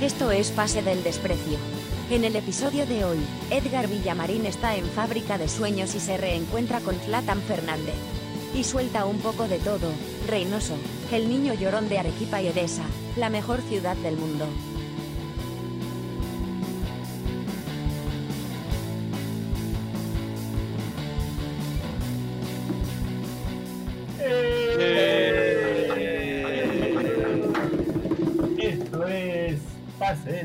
Esto es Pase del Desprecio. En el episodio de hoy, Edgar Villamarín está en fábrica de sueños y se reencuentra con Zlatan Fernández. Y suelta un poco de todo, Reynoso, el niño llorón de Arequipa y Edesa, la mejor ciudad del mundo.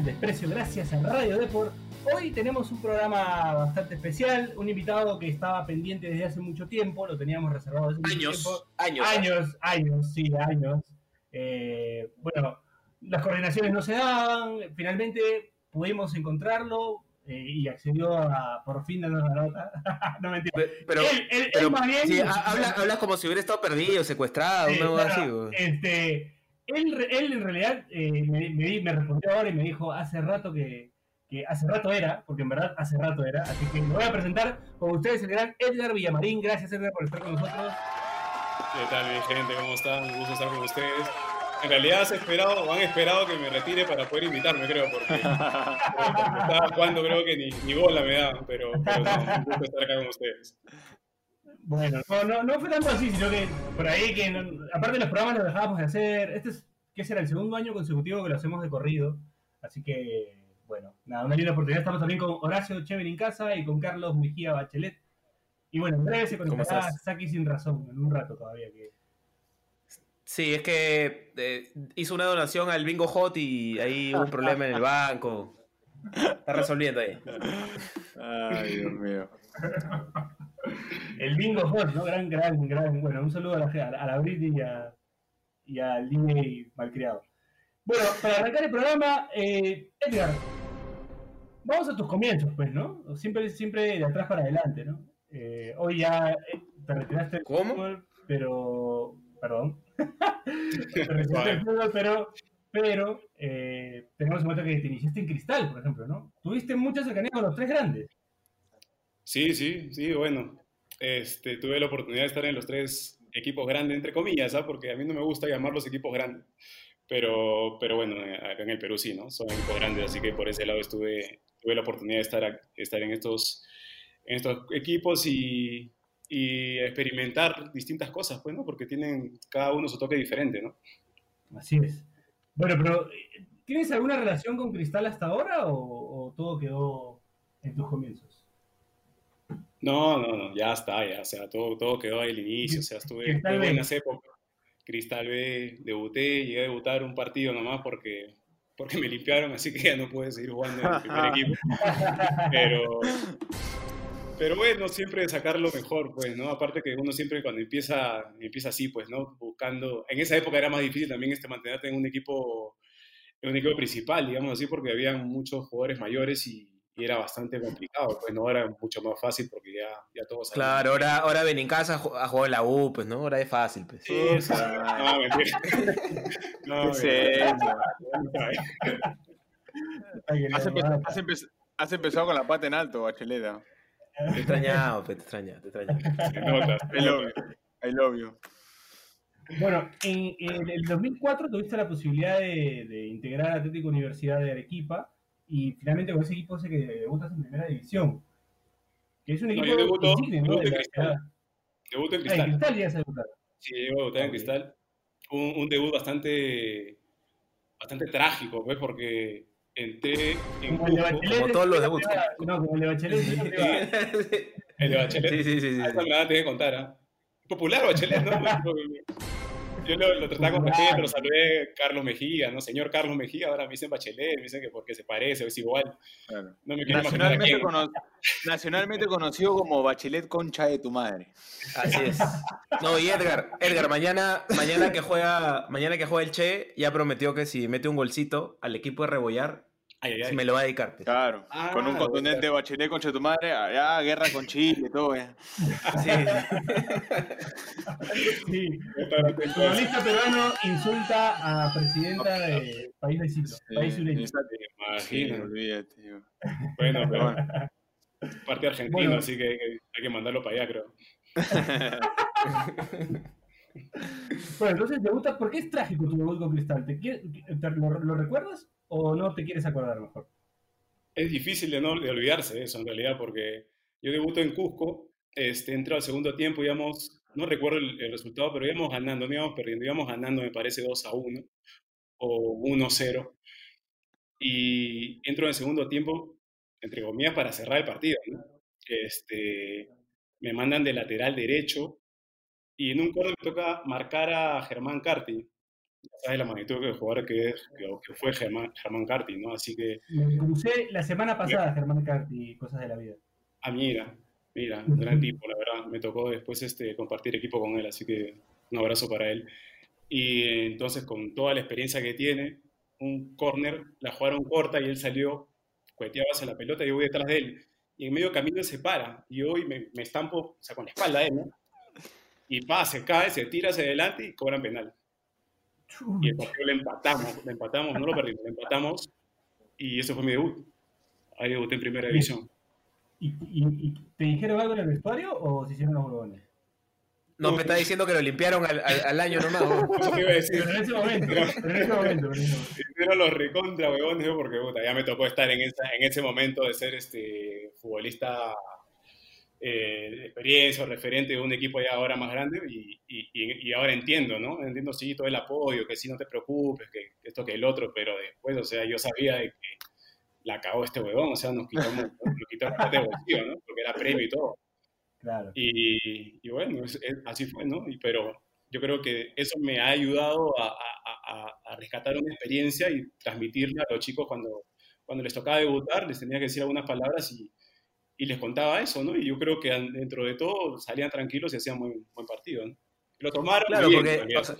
Del Desprecio, gracias a Radio Deport. Hoy tenemos un programa bastante especial, un invitado que estaba pendiente desde hace mucho tiempo, lo teníamos reservado desde hace mucho Años, tiempo. años. Años, años, sí, años. Eh, bueno, las coordinaciones no se daban, finalmente pudimos encontrarlo eh, y accedió a por fin darnos la nota. no mentira. Pe- Pero, Él- él- él pero más bien- sí, ha- habla- hablas como si hubiera estado perdido, secuestrado, cosa claro, así. este, él, él en realidad eh, me, me di- me respondió ahora y me dijo hace rato que, que hace rato era, porque en verdad hace rato era, así que lo voy a presentar con ustedes el gran Edgar Villamarín. Gracias Edgar por estar con nosotros. ¿Qué tal, mi gente? ¿Cómo están? Un gusto estar con ustedes. En realidad has esperado, o han esperado que me retire para poder invitarme, creo, porque estaba jugando, creo que ni, ni bola me da, pero, pero no, un gusto estar acá con ustedes. Bueno, no, no, no fue tanto así, sino que por ahí que, no- aparte los programas los dejábamos de hacer, este es, ¿qué será? El segundo año consecutivo que lo hacemos de corrido, así que, bueno, nada, una linda oportunidad. Estamos también con Horacio Chever en casa y con Carlos Mejía Bachelet. Y bueno, en breve se conectará? Saki sin razón, en un rato todavía. Que... Sí, es que eh, hizo una donación al Bingo Hot y ahí hubo un problema en el banco. Está resolviendo ahí. Ay, Dios mío. El Bingo Hot, ¿no? Gran, gran, gran. Bueno, un saludo a la, a la Britney y, a, y al DJ malcriado. Bueno, para arrancar el programa, eh, Edgar, vamos a tus comienzos, pues, ¿no? Siempre, siempre de atrás para adelante, ¿no? Eh, hoy ya eh, te retiraste del ¿Cómo? fútbol, pero. Perdón. te retiraste del fútbol, pero. Pero eh, tenemos en cuenta que te iniciaste en cristal, por ejemplo, ¿no? Tuviste mucha cercanía con los tres grandes. Sí, sí, sí, bueno. Este, tuve la oportunidad de estar en los tres equipos grandes, entre comillas, ¿ah? porque a mí no me gusta llamarlos equipos grandes. Pero, pero bueno, eh, acá en el Perú sí, ¿no? Son equipos grandes, así que por ese lado estuve, tuve la oportunidad de estar, estar en, estos, en estos equipos y, y experimentar distintas cosas, pues, ¿no? Porque tienen cada uno su toque diferente, ¿no? Así es. Bueno, pero eh, ¿tienes alguna relación con Cristal hasta ahora o, o todo quedó en tus comienzos? No, no, no, ya está, ya, o sea, todo, todo quedó ahí al inicio, o sea, estuve en buenas épocas. Cristal B, debuté, llegué a debutar un partido nomás porque, porque me limpiaron, así que ya no pude seguir jugando en el primer equipo. Pero, pero bueno, siempre sacar lo mejor, pues, ¿no? Aparte que uno siempre cuando empieza, empieza así, pues, ¿no? Buscando, en esa época era más difícil también este, mantenerte en un equipo, en un equipo principal, digamos así, porque había muchos jugadores mayores y, y era bastante complicado, pues, ¿no? Ahora es mucho más fácil porque ya, ya todos. Claro, ahora, ahora ven en casa a jugar en la U, pues, ¿no? Ahora es fácil, pues. Sí, o sea, no, mentira. No, que Has, le- empe- has empe- has empezado con la pata en alto, Bacheleta. Te he extrañado, pues, te extraña, te extraña. Se nota, se I love nota. you. I love you. Bueno, en, en el 2004 tuviste la posibilidad de, de integrar a Atlético Universidad de Arequipa y finalmente con ese equipo sé que debutas en primera división. Que es un No, equipo yo debuto- ¿no? debuto De en la Cristal. ciudad. Debut en Ah, en Cristal. Cristal llegas a debutar. Sí, llego a debutar en. Cristal. Un, un debut bastante, bastante trágico, pues, porque entré en Como el de Cusco. Bachelet. Como todos los debuts. No, como el de Bachelet. El de Bachelet. Sí, sí, sí, sí. Ah, esa me la tenés que contar, ¿ah? Popular Bachelet, ¿no? Yo lo, lo trataba con respeto, lo saludé Carlos Mejía, ¿no? Señor Carlos Mejía, ahora me dicen Bachelet, me dicen que porque se parece es igual. Claro. No me quiero imaginar a Nacionalmente, cono- nacionalmente conocido como Bachelet Concha de tu madre. Así es. No, y Edgar, Edgar, mañana, mañana que juega, mañana que juega el Che, ya prometió que si mete un golcito al equipo de Rebollar, Ay, ay, ay. me lo va a dedicar. pues. Claro. Ah, con un contundente Bachelet Concha de tu madre. Ya, guerra con Chile, todo. ya. Sí, Sí. Bien, entonces. Futbolista peruano insulta a presidenta de país país sureño. Sí, sí, Imagino. olvídate, tío. Bueno, pero Bueno. parte argentino, Bueno. así que hay, que hay que mandarlo para allá, creo. Bueno, entonces debutas, ¿por qué es trágico tu debut con Cristal? ¿Te, te- lo recuerdas? O no te quieres acordar mejor? Es difícil de no de olvidarse eso en realidad, porque yo debuto en Cusco, este, entro al segundo tiempo, íbamos, no recuerdo el, el resultado, pero íbamos ganando, no íbamos perdiendo, íbamos ganando, me parece, 2 a 1 o 1-0. Y entro en el segundo tiempo, entre comillas, para cerrar el partido. Este, me mandan de lateral derecho y en un corner me toca marcar a Germán Carti. Sabes la magnitud jugador que, es, que, que fue Germán, Germán Carti, ¿no? Así que, Me crucé la semana pasada, Germán Carti, cosas de la vida. ah, mira, mira, un gran tipo, la verdad. Me tocó después este, compartir equipo con él, así que un abrazo para él. Y entonces, con toda la experiencia que tiene, un corner, la jugaron corta y él salió, cueteaba hacia la pelota y yo voy detrás de él. Y en medio camino se para y hoy me, me estampo, o sea, con la espalda a él, ¿no? Y pa, se cae, se tira hacia adelante y cobran penal. Y el partido le empatamos, le empatamos, no lo perdimos, le empatamos y ese fue mi debut. Ahí debuté en primera división. ¿Y, y, y te dijeron algo en el vestuario o se hicieron los huevones? No, me está diciendo que lo limpiaron al, al- al año nomás. iba a decir. Pero en ese momento, pero en ese momento. Hicieron los recontra huevones, porque puta, ya me tocó estar en, esa, en ese momento de ser este futbolista eh, experiencia o referente de un equipo ya ahora más grande y, y, y- ahora entiendo, ¿no? Entiendo sí todo el apoyo, que sí no te preocupes, que esto que el otro, pero después, o sea, yo sabía de que la cagó este huevón, o sea, nos quitó, nos quitó el parte de bolsillo, ¿no? Porque era premio y todo. Claro. Y, y bueno, es- es- así fue, ¿no? Y, pero yo creo que eso me ha ayudado a, a- a- a rescatar una experiencia y transmitirla a los chicos cuando, cuando les tocaba debutar, les tenía que decir algunas palabras y, y les contaba eso, ¿no? Y yo creo que dentro de todo salían tranquilos y hacían muy buen partido, ¿no? Lo tomaron Claro, bien, en porque, o sea,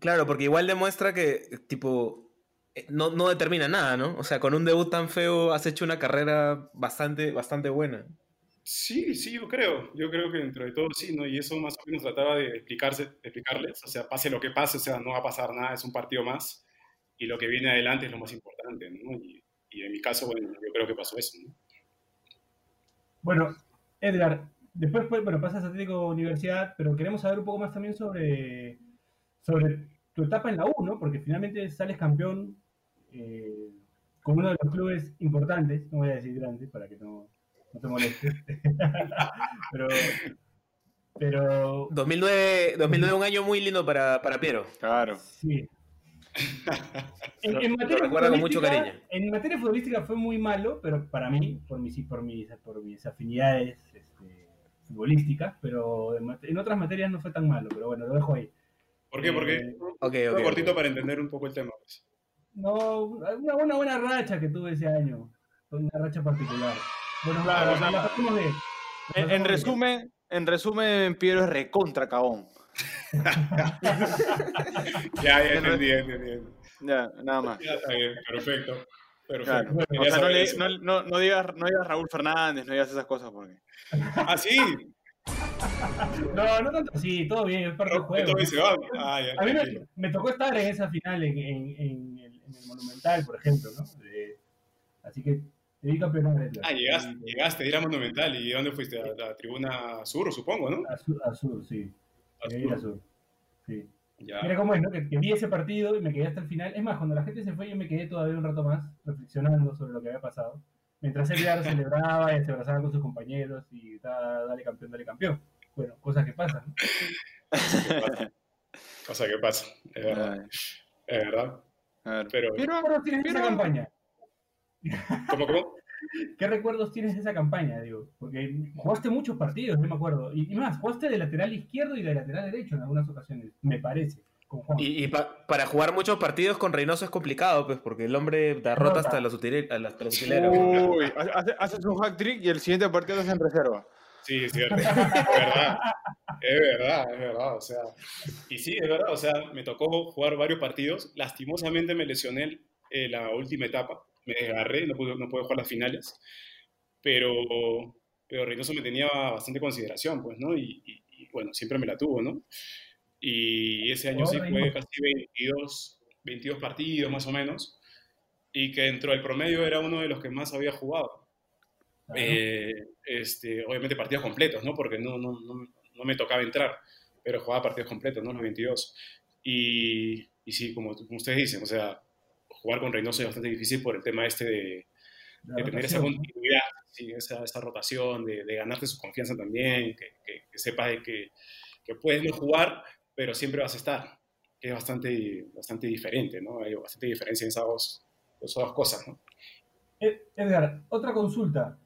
claro, porque igual demuestra que, tipo, eh, no, no determina nada, ¿no? O sea, con un debut tan feo has hecho una carrera bastante, bastante buena. Sí, sí, yo creo. Yo creo que dentro de todo sí, ¿no? Y eso más o menos trataba de explicarse, de explicarles. O sea, pase lo que pase, o sea, no va a pasar nada, es un partido más. Y lo que viene adelante es lo más importante, ¿no? Y, y en mi caso, bueno, yo creo que pasó eso, ¿no? Bueno, Edgar, después pues, bueno, pasas a Atlético Universidad, pero queremos saber un poco más también sobre, sobre tu etapa en la U, ¿no? Porque finalmente sales campeón eh, con uno de los clubes importantes, no voy a decir grandes para que no, no te molestes, pero, pero 2009, 2009 un año muy lindo para, para Piero. Claro. sí. En, en lo materia con mucho cariño. En materia futbolística fue muy malo, pero para mí, por mis, por mis, por mis afinidades este, futbolísticas, pero en, otras materias no fue tan malo, pero bueno, lo dejo ahí. ¿Por qué? Porque Eh, Ok, fue ok. cortito para entender un poco el tema. pues. No, una buena, buena racha que tuve ese año. Una racha particular. Bueno, Claro, la, o sea, la. La En, resumen, en resumen, Piero es recontra cabón. Ya, ya entendí, ya entendí. Ya, nada más. Ya está bien, perfecto. Perfecto. Claro. O sea, no, le- no, no, no digas, no digas Raúl Fernández, no digas esas cosas porque. Ah, sí. No, no tanto así, todo bien, es parte del juego. ah, ya, A mí me, me tocó estar en esa final en, en, en el, en el Monumental, por ejemplo, ¿no? De- así que te di campeón de Ah, llegaste, llegaste a ir a Monumental. ¿Y dónde fuiste? A la tribuna sur, supongo, ¿no? A sur, a sur, sí. A Llegué a sur. sur. Sí. Ya. Mira cómo es, ¿no? Que, que vi ese partido y me quedé hasta el final. Es más, cuando la gente se fue, yo me quedé todavía un rato más reflexionando sobre lo que había pasado. Mientras él ya lo celebraba y se abrazaba con sus compañeros y dale campeón, dale campeón. Bueno, cosas que pasan. ¿no? Cosa que pasa, es verdad. Ay, Es verdad. a ver. Pero, ¿Qué recuerdos tienes de esa pero- campaña? ¿cómo, cómo? ¿Qué recuerdos tienes de esa campaña, digo? Porque jugaste muchos partidos, no me acuerdo. Y, y más, jugaste de lateral izquierdo y de lateral derecho en algunas ocasiones, me parece, con Juan. Y, y pa- para jugar muchos partidos con Reynoso es complicado, pues, porque el hombre derrota hasta los utileros. Uy, hace- haces un hack trick y el siguiente partido es en reserva. Sí, es cierto. Es verdad. Es verdad, es verdad. O sea, y sí, es verdad. O sea, me tocó jugar varios partidos. Lastimosamente me lesioné en la última etapa. Me desgarré, no pude, no pude jugar las finales. Pero, pero Reynoso me tenía bastante consideración, pues, ¿no? Y, y- y, bueno, siempre me la tuvo, ¿no? Y ese año sí Reynoso. casi 22, 22 partidos más o menos. Y que dentro del promedio era uno de los que más había jugado. Claro. Eh, este, obviamente partidos completos, ¿no? Porque no, no, no, no me tocaba entrar, pero jugaba partidos completos, ¿no? Los 22. Y, y sí, como, como ustedes dicen, o sea, jugar con Reynoso es bastante difícil por el tema este de, tener esa continuidad, sí, esa, esa rotación, de, de ganarte su confianza también, que, que, que sepas de que, que puedes no jugar, pero siempre vas a estar, que es bastante, bastante diferente, ¿no? Hay bastante diferencia en esas dos, esas dos cosas, ¿no? Ed- Edgar, otra consulta.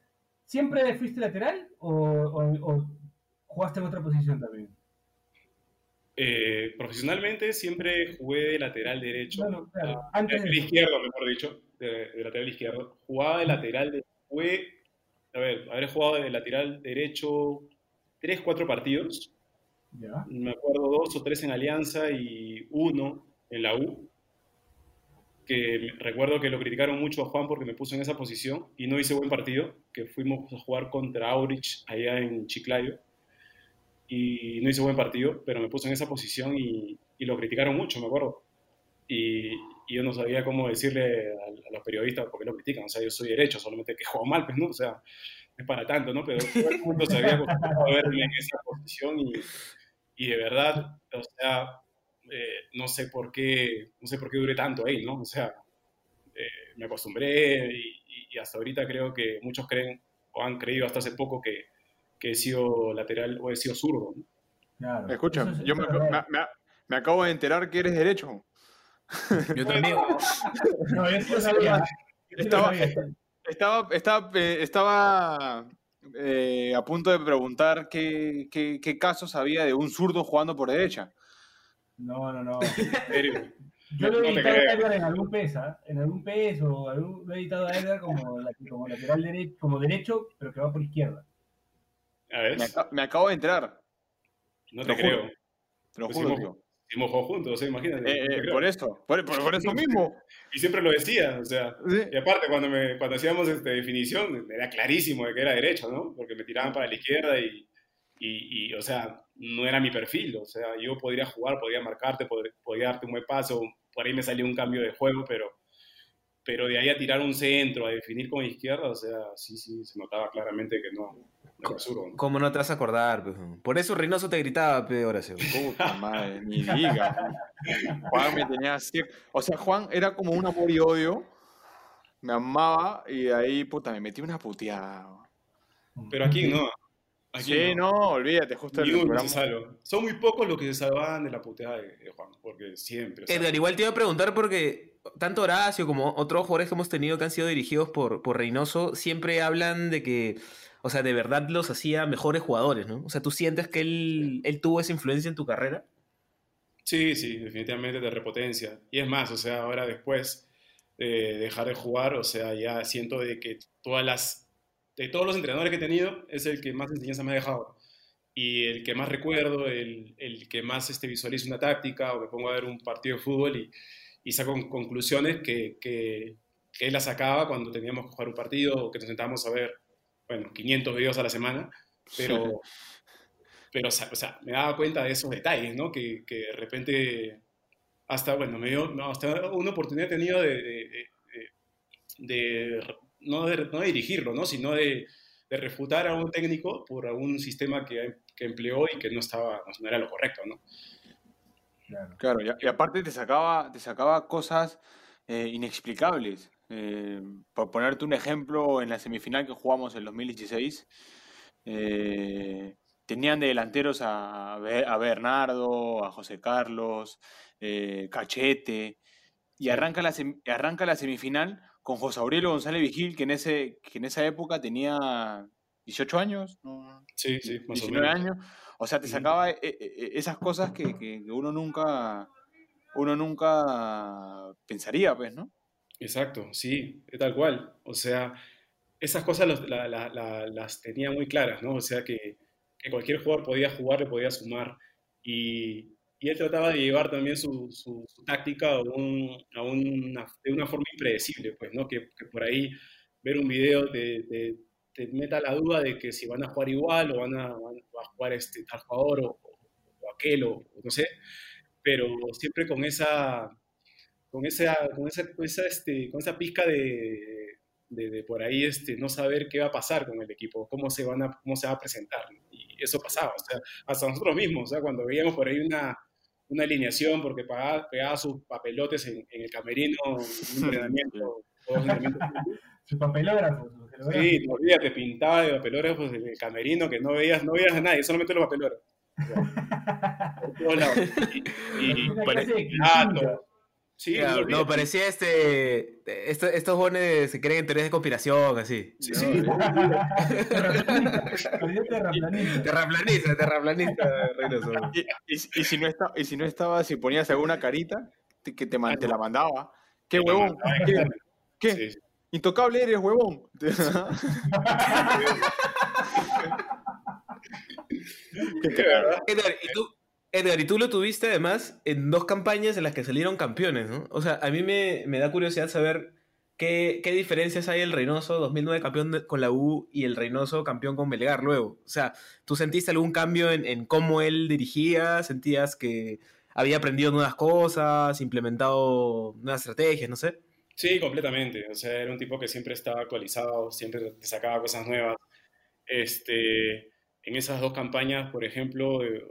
¿Siempre fuiste lateral o, o- o jugaste en otra posición también? Eh, profesionalmente siempre jugué de lateral derecho, Bueno, claro, antes de izquierdo, mejor dicho, de, de lateral izquierdo. Jugaba de lateral, de, jugué, a ver, habré jugado de lateral derecho tres, cuatro partidos. Ya. me acuerdo dos o tres en Alianza y uno en la U, que recuerdo que lo criticaron mucho a Juan porque me puso en esa posición y no hice buen partido, que fuimos a jugar contra Aurich allá en Chiclayo y no hice buen partido, pero me puso en esa posición y, y lo criticaron mucho, me acuerdo. Y, y yo no sabía cómo decirle a, a los periodistas por qué lo critican, o sea, yo soy derecho, solamente que juego mal, pues, ¿no? O sea, es para tanto, ¿no? Pero todo el mundo se había acostumbrado a verme en esa posición y, y de verdad, o sea, eh, no sé por qué, no sé por qué duré tanto ahí, ¿no? O sea, eh, me acostumbré y- y hasta ahorita creo que muchos creen o han creído hasta hace poco que, que he sido lateral o he sido zurdo. ¿no? Claro. Escucha, Eso es- yo me, eso es verdad. me- me- me acabo de enterar que eres derecho. Yo también. No, lo sabía. Estaba- sabía. Estaba, estaba, eh, estaba eh, a punto de preguntar qué, qué- qué casos había de un zurdo jugando por derecha. No, no, no. En serio. Yo lo he editado a. Edgar en algún PES, ¿ah? En algún PES o algún- lo he editado a Edgar como lateral derecho, como derecho, pero que va por izquierda. A ver, Me, me acabo de enterar, no te creo. juro. te lo Pues juro, juntos, ¿eh? imagínate. Eh, eh, por eso, por, por- por eso mismo. Y siempre lo decía, o sea, Sí. Y aparte, cuando, me, cuando hacíamos este, definición, era clarísimo de que era derecho, ¿no? Porque me tiraban para la izquierda y, y, y, o sea, no era mi perfil. O sea, yo podría jugar, podría marcarte, pod- podría darte un buen paso, por ahí me salió un cambio de juego, pero, pero de ahí a tirar un centro, a definir con izquierda, o sea, sí, sí, se notaba claramente que no, no. ¿Cómo no te vas a acordar? Por eso Reynoso te gritaba, pe, Horacio. Puta madre, ni diga. Juan me tenía así. O sea, Juan era como un amor y odio. Me amaba y de ahí, puta, me metí una puteada. Pero aquí no. Aquí Sí, no, olvídate, justo Ni el uno programa. se salva. Son muy pocos los que se salvaban de la puteada de, de Juan, porque siempre. o sea, Edgar, igual te iba a preguntar porque tanto Horacio como otros jugadores que hemos tenido que han sido dirigidos por, por Reynoso siempre hablan de que, o sea, de verdad los hacía mejores jugadores, ¿no? O sea, ¿tú sientes que él, él tuvo esa influencia en tu carrera? Sí, sí, definitivamente de repotencia. Y es más, o sea, ahora después de dejar de jugar, o sea, ya siento de que todas las, de todos los entrenadores que he tenido, es el que más enseñanza me ha dejado. Y el que más recuerdo, el, el que más este, visualizo una táctica o me pongo a ver un partido de fútbol y, y saco con- conclusiones que, que, que él las sacaba cuando teníamos que jugar un partido o que nos sentábamos a ver, bueno, 500 videos a la semana, pero, pero o sea, me daba cuenta de esos detalles, ¿no? Que, que de repente, hasta, bueno, me dio, no, hasta una oportunidad he tenido de, de, de- de- no, de, no de dirigirlo, ¿no? Sino de, de refutar a un técnico por algún sistema que, que empleó y que no, estaba, no era lo correcto, ¿no? Claro. Claro, y, aparte te sacaba, te sacaba cosas eh, inexplicables. Eh, por ponerte un ejemplo, en la semifinal que jugamos en 2016, eh, tenían de delanteros a, a Bernardo, a José Carlos, eh, Cachete, y arranca la, sem- arranca la semifinal con José Aurelio González Vigil, que en, ese, que en esa época tenía 18 años. Sí, sí, más o 19 menos. años. O sea, te sacaba eh, eh, esas cosas que, que- uno nunca uno nunca pensaría, pues, ¿no? Exacto, sí, es tal cual. O sea, esas cosas los- la- la- la- las tenía muy claras, ¿no? O sea, que, que cualquier jugador podía jugar, le podía sumar. Y, y él trataba de llevar también su, su- su táctica a, un- a una, de una forma impredecible, pues, ¿no? Que, que por ahí ver un video te- te meta la duda de que si van a jugar igual o van a, van a jugar este tal jugador o, o aquel o o no sé. Pero siempre con esa con esa, con esa, con esa, este, con esa pizca de, de, de por ahí este, no saber qué va a pasar con el equipo, cómo se, van a, cómo se va a presentar. Y eso pasaba, o sea, hasta nosotros mismos, o sea, cuando veíamos por ahí una, una alineación porque pagaba, pegaba sus papelotes en, en el camerino, en un entrenamiento. o un entrenamiento. Sus papelógrafos. sus gelógrafos. Sí, no olvídate, pintaba de papelógrafos en el camerino que no veías, no veías a nadie, solamente los papelógrafos. Por todos lados. Y, y- pare- sí, Claro, no parecía este. esto- estos jóvenes se creen en teorías de conspiración, así. Sí, ¿no? sí. Terraplanista. Terraplanista. Terraplanista. Y, y- y si no está, y si no estaba, si ponías alguna carita, te- que te, man- te la mandaba. ¿Qué Te huevón? ¿Qué? ¿Qué? Sí, sí. Intocable eres, huevón. Qué. Edgar, ¿y tú, Edgar, y tú lo tuviste además en dos campañas en las que salieron campeones, ¿no? O sea, a mí me, me da curiosidad saber qué, qué diferencias hay el Reynoso 2009 campeón de- con la U y el Reynoso campeón con Belgar luego. O sea, ¿tú sentiste algún cambio en, en cómo él dirigía? ¿Sentías que había aprendido nuevas cosas, implementado nuevas estrategias, no sé? Sí, completamente. O sea, era un tipo que siempre estaba actualizado, siempre te sacaba cosas nuevas. Este, en esas dos campañas, por ejemplo, eh,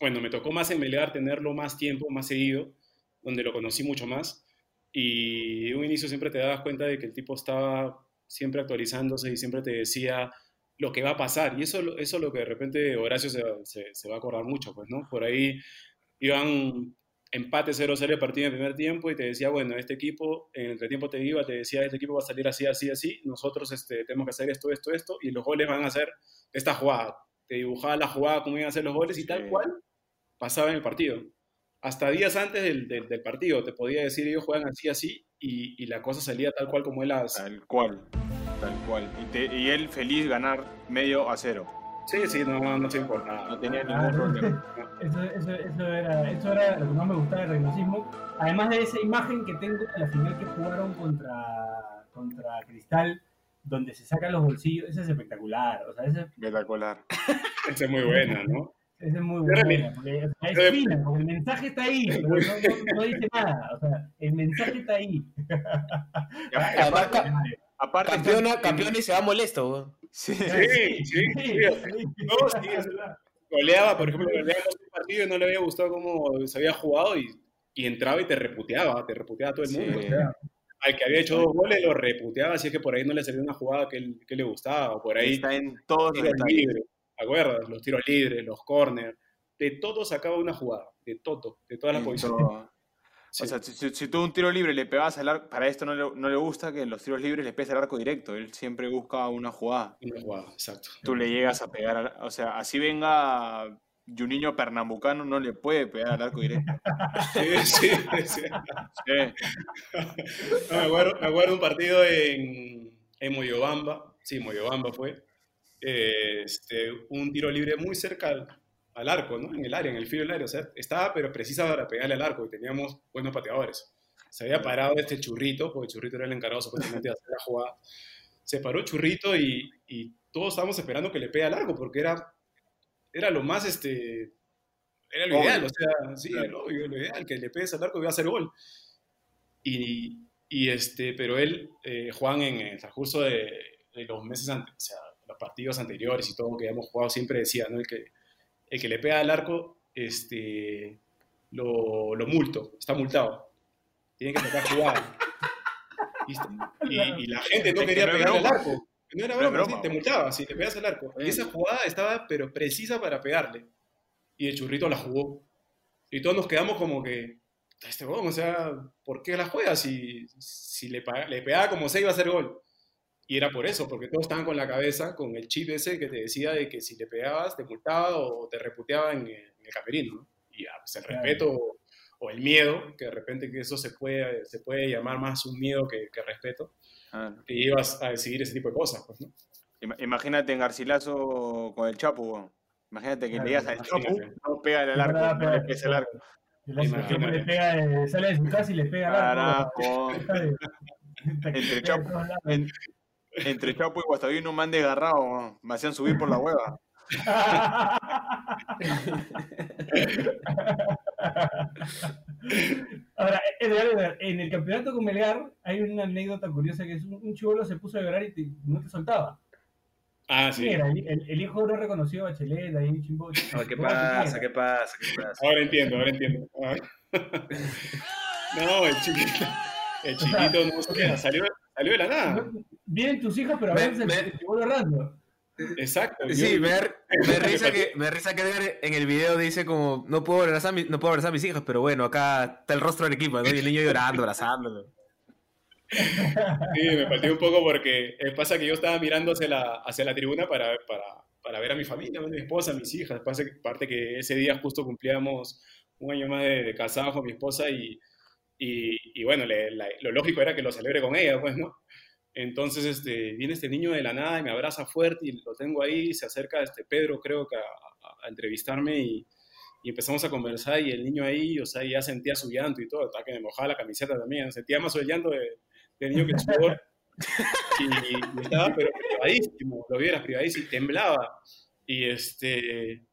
bueno, me tocó más en Melgar tenerlo más tiempo, más seguido, donde lo conocí mucho más. Y de un inicio siempre te dabas cuenta de que el tipo estaba siempre actualizándose y siempre te decía lo que va a pasar. Y eso, eso es lo que de repente Horacio se- se va a acordar mucho, pues, ¿no? Por ahí iban empate 0-0 el partido en el primer tiempo y te decía, bueno, este equipo, en el entretiempo te iba, te decía, este equipo va a salir así, así, así, nosotros este, tenemos que hacer esto, esto, esto, y los goles van a ser esta jugada. Te dibujaba la jugada, cómo iban a ser los goles y tal cual pasaba en el partido. Hasta días antes del, del- del partido te podía decir, ellos juegan así, así, y, y la cosa salía tal cual como él las... Tal cual, tal cual. Y, te- y él feliz ganar medio a cero. Sí, sí, no, no se importaba. No tenía Ah, ningún problema. Eso, eso, eso, era, eso era lo que más me gustaba del reynosismo. Además de esa imagen que tengo de la final que jugaron contra, contra Cristal, donde se sacan los bolsillos, esa es espectacular. O sea, esa, Espectacular. Esa es muy buena, ¿no? esa es muy buena. Porque, o sea, es fina, porque el mensaje está ahí, pero no, no- no dice nada. O sea, el mensaje está ahí. Además, aparte, ca- aparte campeona, está- campeón y se va molesto. Sí. Sí, sí, sí. No, sí, goleaba, por ejemplo, goleaba un partido y no le había gustado cómo se había jugado y, y entraba y te reputeaba, te reputeaba a todo el Sí. mundo. o sea, al que había hecho dos goles lo reputeaba, así es que por ahí no le salió una jugada que, él- que le gustaba, o por ahí Está en todos los tiros libres, ¿te acuerdas? Los tiros libres, los corners, de todo sacaba una jugada, de todo, de todas las posiciones. Sí. O sea, si, tú un tiro libre le pegabas al arco, para esto no le, no le gusta que en los tiros libres le pegues al arco directo. Él siempre busca una jugada. Una jugada, exacto. Tú le llegas a pegar, al- o sea, así venga un niño pernambucano, no le puede pegar al arco directo. Sí, sí, sí. Sí. No, me, acuerdo, me acuerdo un partido en, en Moyobamba, sí, Moyobamba fue, este, un tiro libre muy cerca al, arco, ¿no? En el área, en el filo del área, o sea, estaba pero precisa para pegarle al arco y teníamos buenos pateadores. Se había parado este churrito, porque churrito era el encargado supuestamente de hacer la jugada. Se paró churrito y, y todos estábamos esperando que le pegue al arco porque era, era lo más, este, era lo Obvio. ideal, o sea, sí, Claro. lo, obvio, lo ideal, que le pegues al arco y va a hacer gol. Y, y este, pero él, eh, Juan, en el transcurso de, de los meses antes, o sea, los partidos anteriores y todo que habíamos jugado, siempre decía, ¿no? El que, el que le pega al arco, este, lo, lo multo, está multado. Tiene que sacar jugada. Y, y- y la gente no Es que quería no pegarle al arco. No era No broma, sí, te multaba si te pegas al arco. Y esa jugada estaba, pero precisa para pegarle. Y el churrito la jugó. Y todos nos quedamos como que, este huevón, o sea, ¿por qué la juega? Si, si le, le pegaba como se iba a hacer gol. Y era por eso, porque todos estaban con la cabeza, con el chip ese que te decía de que si le pegabas te multaba o te reputeaba en, el- en el camerino. ¿no? Y ya, pues el Claro. respeto o, o el miedo, que de repente que eso se puede, se puede llamar más un miedo que, que respeto, Ah, te ibas a decidir ese tipo de cosas. Pues, ¿no? ima- Imagínate en Garcilaso con el Chapo. Imagínate que Claro, le digas al Chapo, no pega No arco, no le arco. El Imagínate. siempre le pega, eh, sale de su casa y le pega al arco. Carajo. Entre Chapo, en- entre Chapo y Guastavino me han desgarrado, me hacían subir por la hueva. Ahora, Edgar, Edgar, en el campeonato con Melgar hay una anécdota curiosa que es un, un chivolo se puso a llorar y te- no te soltaba. Ah, sí. ¿Quién era? El, el- el hijo no reconoció a Bachelet, ahí chimbo. Ay, ¿Qué chimbo, pasa? ¿quién ¿Qué pasa? ¿Qué pasa? Ahora entiendo, ahora entiendo. Ah. No, el chiquito, el chiquito no sabía, salió, salió de la nada. Vienen tus hijos, pero a veces me- se vuelve raro. Exacto. Sí, yo- me da, me risa que, me risa que Edgar en el video dice como, no puedo abrazar, a mi- no puedo abrazar a mis hijas, pero bueno, acá está el rostro del equipo, ¿no? Y el niño llorando, abrazándolo. Sí, me partió un poco porque eh, pasa que yo estaba mirando hacia la, hacia la tribuna para, para, para ver a mi familia, a mi esposa, a mis hijas. Pasa que, parte que ese día justo cumplíamos un año más de, de casados con mi esposa y, y, y bueno, le- la- lo lógico era que lo celebre con ella, pues, ¿no? Entonces, este, viene este niño de la nada y me abraza fuerte y lo tengo ahí, se acerca este Pedro, creo que a, a- a entrevistarme y, y empezamos a conversar y el niño ahí, o sea, ya sentía su llanto y todo, hasta que me mojaba la camiseta también, sentía más el llanto de, del niño que el. Y, y estaba pero privadísimo, lo vieras privadísimo, y temblaba. Y este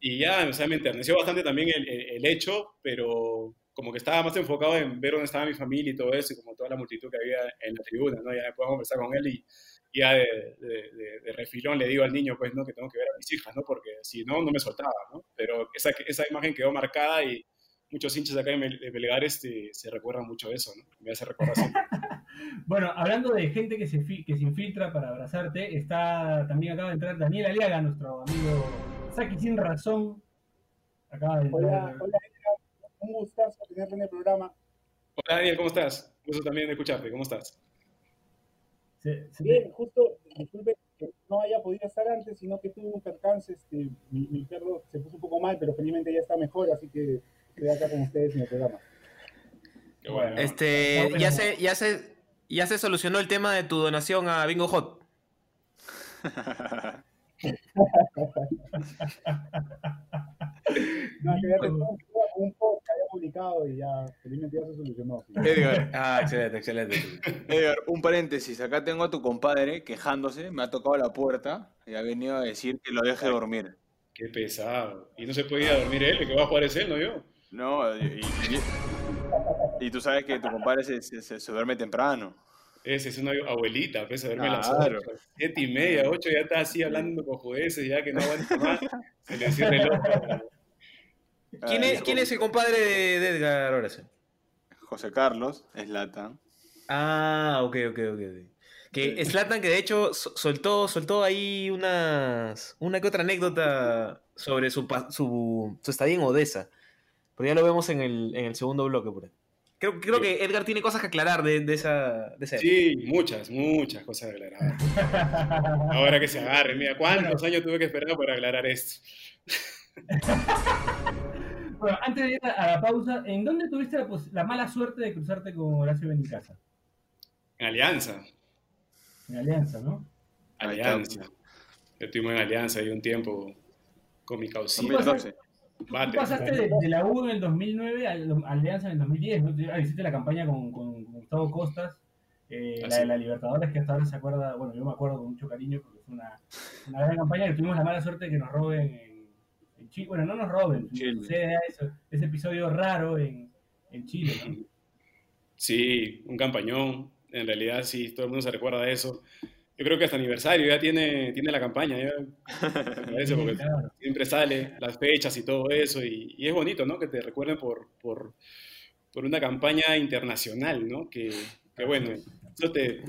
y ya, o sea, me enterneció bastante también el, el- el hecho, pero como que estaba más enfocado en ver dónde estaba mi familia y todo eso, y como toda la multitud que había en la tribuna, ¿no? Ya después conversar con él y ya de, de, de- de refilón le digo al niño, pues, ¿no? Que tengo que ver a mis hijas, ¿no? Porque si no, no me soltaba, ¿no? Pero esa, esa imagen quedó marcada y muchos hinchas acá de de Belgar este, se recuerdan mucho de eso, ¿no? Me hace recordar siempre. Bueno, hablando de gente que se, fi- que se infiltra para abrazarte, está también acaba de entrar Daniel Aliaga, nuestro amigo Saki sin razón. Acaba de entrar. Hola, hola. Un gustazo tenerte en el programa. Hola Daniel, ¿cómo estás? Gusto también de escucharte, ¿cómo estás? Se- se- Bien, justo, disculpe que no haya podido estar antes, sino que tuve un percance, este, mi, mi perro se puso un poco mal, pero felizmente ya está mejor, así que estoy acá con ustedes en el programa. Qué bueno. Este, Bueno. ya se, ya se, ya se solucionó el tema de tu donación a Bingo Hot. No, que con un post que había publicado y ya, felizmente ya se solucionó. sí. Edgar, Ah, excelente, excelente. Edgar, un paréntesis. Acá tengo a tu compadre quejándose, me ha tocado la puerta y ha venido a decir que lo deje dormir. Qué pesado. Y no se puede ir a dormir él, que va a jugar es él, no yo. No, y, y- y tú sabes que tu compadre se, se- se- se duerme temprano. Ese es una abuelita, pues, a verme las Claro. siete y media, ocho, ya está así hablando con judeces, ya que no aguanta más. Se le cierra el ojo. ¿Quién Ay, es, ¿Quién es el compadre de, de Edgar ahora sí? José Carlos, es lata. Ah, ok, ok, ok. ok. Que Slatan que de hecho so- soltó, soltó ahí unas, una que otra anécdota sobre su, su, su estadía en Odessa. Pero ya lo vemos en el, en el segundo bloque por ahí. Creo, creo que Edgar tiene cosas que aclarar de, de esa, de esa. Sí, muchas, muchas cosas a aclarar. Ahora que se agarre, mira, ¿cuántos años tuve que esperar para aclarar esto? Bueno, antes de ir a la pausa, ¿en dónde tuviste la, pos- la mala suerte de cruzarte con Horacio Benicasa? En Alianza, En Alianza, ¿no? Alianza. Estuvimos en Alianza ahí un tiempo con mi causita. 2012. Tú Bate. pasaste de, de la U en el 2009 a la Alianza en el 2010, ¿no? Hiciste la campaña con, con Gustavo Costas, eh, la de la Libertadores, que hasta ahora se acuerda, bueno, yo me acuerdo con mucho cariño porque fue una, una gran campaña que tuvimos la mala suerte de que nos roben en, en Chile. Bueno, no nos roben, sucede eso, ese episodio raro en, en Chile, ¿no? Sí, un campañón. En realidad, sí, todo el mundo se recuerda de eso. Yo creo que hasta aniversario ya tiene, tiene la campaña. Ya, me parece, porque Claro. siempre sale las fechas y todo eso. Y, y es bonito, ¿no? Que te recuerden por, por, por una campaña internacional, ¿no? Que, que bueno, eso te,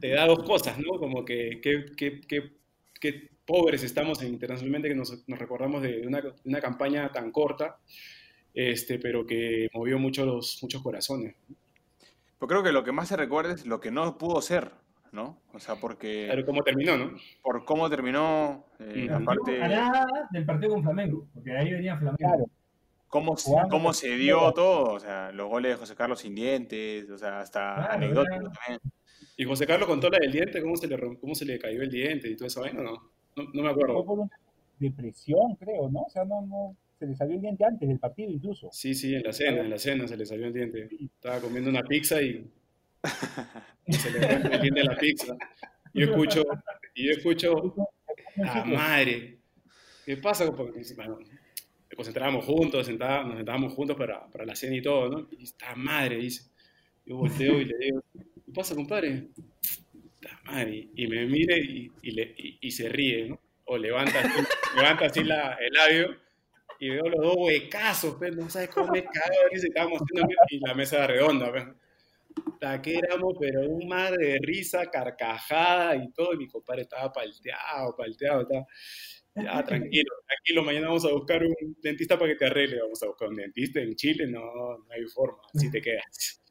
te da dos cosas, ¿no? Como que, que, que, que- que pobres estamos en- internacionalmente que nos, nos recordamos de una, de una campaña tan corta, este, pero que movió muchos, muchos corazones. Pero creo que lo que más se recuerda es lo que no pudo ser, ¿no? O sea, porque Claro, cómo terminó, ¿no? por cómo terminó, eh, Ujú. aparte, del partido con Flamengo, porque ahí venía Flamengo. Claro, cómo, cómo se dio todo, o sea, los goles de José Carlos sin dientes, o sea, hasta Claro, anecdótico claro. también. Y José Carlos contó la del diente, cómo se le, cómo se le cayó el diente y todo eso, ¿no? No, me fue acuerdo. por una depresión, creo, ¿no? O sea, no, no, se le salió el diente antes del partido incluso. Sí, sí, en la cena, en la cena se le salió el diente. Estaba comiendo una pizza y y se le rompe el diente a la pizza. Yo escucho, y yo escucho, madre, ¿qué pasa? Porque, bueno, nos concentrábamos juntos, sentábamos, nos sentábamos juntos para, para la cena y todo, ¿no? Y está madre, dice. Yo volteo y le digo, ¿qué pasa, compadre? Y me mire y, se ríe, ¿no? O levanta así, levanta así la- el labio y veo los dos huecazos, pues, no sabes cómo me cago, y se haciendo y la mesa redonda, pues. Puta, que éramos, pero un mar de risa, carcajada y todo, y mi compadre estaba palteado, palteado, estaba, ya, tranquilo, tranquilo, mañana vamos a buscar un dentista para que te arregle, vamos a buscar un dentista en Chile, no, no hay forma, así te quedas.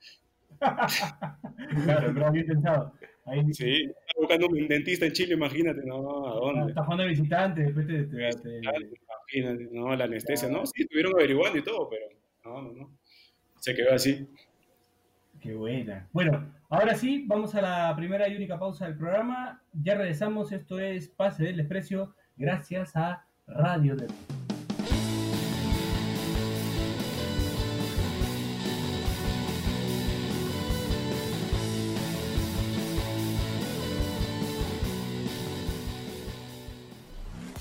Claro, pero bien pensado. Ahí Sí, estás buscando un dentista en Chile, imagínate, no, ¿a dónde? Estás jugando de visitante, después te, te- te- Claro, imagínate, no, la anestesia, no, sí, estuvieron averiguando y todo, pero no, no, no. Se quedó así. Qué buena. Bueno, ahora sí, vamos a la primera y única pausa del programa. Ya regresamos, esto es Pase del Desprecio, gracias a Radio Demo.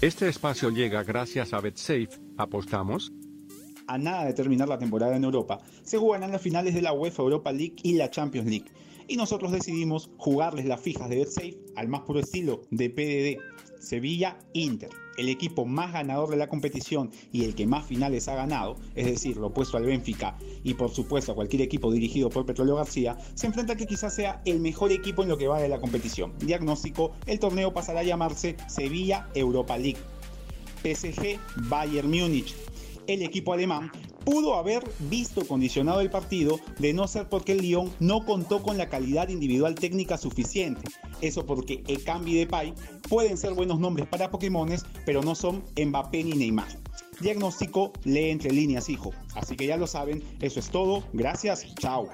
Este espacio llega gracias a BetSafe. ¿Apostamos? A nada de terminar la temporada en Europa, se jugarán las finales de la UEFA Europa League y la Champions League. Y nosotros decidimos jugarles las fijas de BetSafe al más puro estilo de PDD. Sevilla Inter, el equipo más ganador de la competición y el que más finales ha ganado, es decir, lo opuesto al Benfica y por supuesto a cualquier equipo dirigido por Petroleo García, se enfrenta a que quizás sea el mejor equipo en lo que va de la competición. Diagnóstico, el torneo pasará a llamarse Sevilla Europa League. PSG Bayern Múnich. El equipo alemán pudo haber visto condicionado el partido de no ser porque el Lyon no contó con la calidad individual técnica suficiente. Eso porque Ekambi y Depay pueden ser buenos nombres para Pokémones, pero no son Mbappé ni Neymar. Diagnóstico, lee entre líneas, hijo. Así que ya lo saben, eso es todo. Gracias, chao.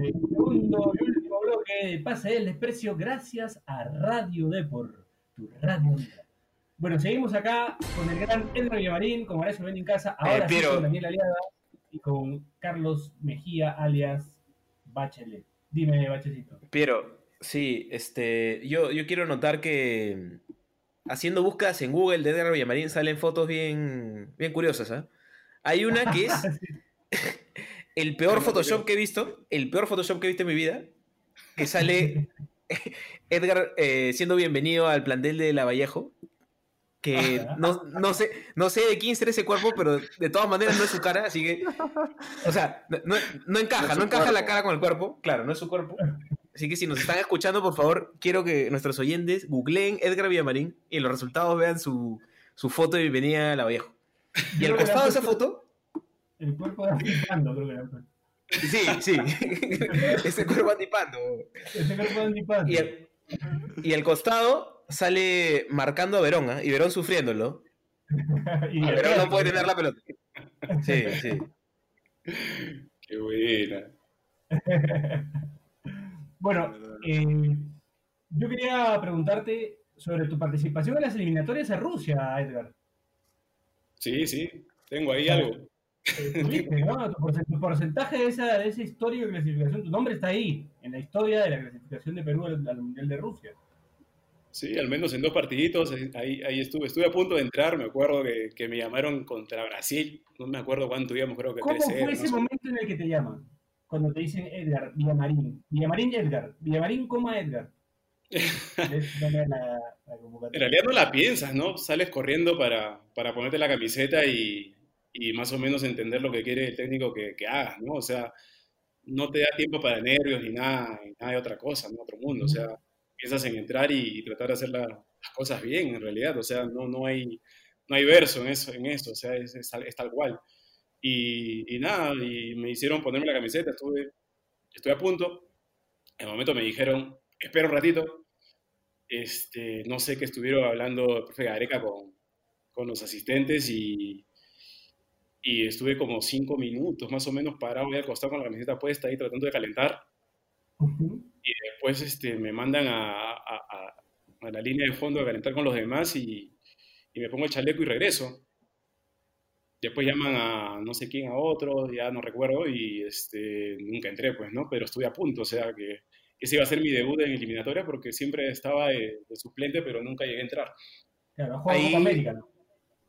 Segundo y último bloque de Pase del Desprecio, gracias a Radio Depor, tu radio. Bueno, seguimos acá con el gran Edgar Villamarín, como Horacio ven en casa, ahora sí con Daniel Aliada y con Carlos Mejía, alias Bachelet. Dime, Bachecito. Piero, sí, este, yo, yo quiero notar que haciendo búsquedas en Google de Edgar Villamarín salen fotos bien, bien curiosas, ¿ah? Hay una que es el peor Photoshop que he visto, el peor Photoshop que he visto en mi vida, que sale Edgar eh, siendo bienvenido al plantel de Lavallejo, que no, no, sé, no sé de quién será ese cuerpo, pero de todas maneras no es su cara, así que, o sea, no, no- encaja, No no, encaja la cuerpo. cara con el cuerpo, claro, no es su cuerpo. Así que si nos están escuchando, por favor, quiero que nuestros oyentes googleen Edgar Villamarín y en los resultados vean su, su foto de bienvenida a Lavallejo. Y al costado de esa foto, El cuerpo de Antipando, creo que era. sí, sí, ese cuerpo antipando. Ese cuerpo de Antipando. Y al, y al costado sale marcando a Verón, ¿ah? y Verón sufriéndolo. Y- Verón no puede tener la pelota. Sí, sí. Qué buena. Bueno, eh, yo quería preguntarte sobre tu participación en las eliminatorias a Rusia, Edgar. Sí, sí, tengo ahí algo. Tuviste, ¿no? Tu, porcent- tu porcentaje de esa, de esa historia de clasificación, tu nombre está ahí, en la historia de la clasificación de Perú al, al Mundial de Rusia. Sí, al menos en dos partiditos, ahí, ahí estuve. Estuve a punto de entrar, me acuerdo que, que me llamaron contra Brasil. No me acuerdo cuánto íbamos, creo que ¿Cómo 3-0. fue no ese sé. momento en el que te llaman? Cuando te dicen Edgar, Villamarín. Villamarín Edgar. Villamarín, coma Edgar. La- la En realidad no la piensas, ¿no? Sales corriendo para, para ponerte la camiseta y, y más o menos entender lo que quiere el técnico que, que hagas, ¿no? O sea, no te da tiempo para nervios ni nada, ni nada de otra cosa, ¿no? Otro mundo. O sea, piensas en entrar y, y tratar de hacer la- las cosas bien, en realidad. O sea, no, no, hay, no hay verso en eso, en eso. O sea, es, es es tal cual. Y, y nada, y me hicieron ponerme la camiseta, estuve, estuve a punto. En el momento me dijeron, espera un ratito. Este, no sé qué estuvieron hablando el profe Gareca con, con los asistentes y, y estuve como cinco minutos más o menos parado ahí al costado con la camiseta puesta ahí tratando de calentar. Ujú. Y después este, me mandan a, a- a- a la línea de fondo a calentar con los demás y, y me pongo el chaleco y regreso. después llaman a no sé quién, a otro, ya no recuerdo, y este, nunca entré, pues, ¿no? Pero estuve a punto, o sea que ese iba a ser mi debut en eliminatoria porque siempre estaba de, de suplente, pero nunca llegué a entrar. Claro, Ahí- Copa América, ¿no?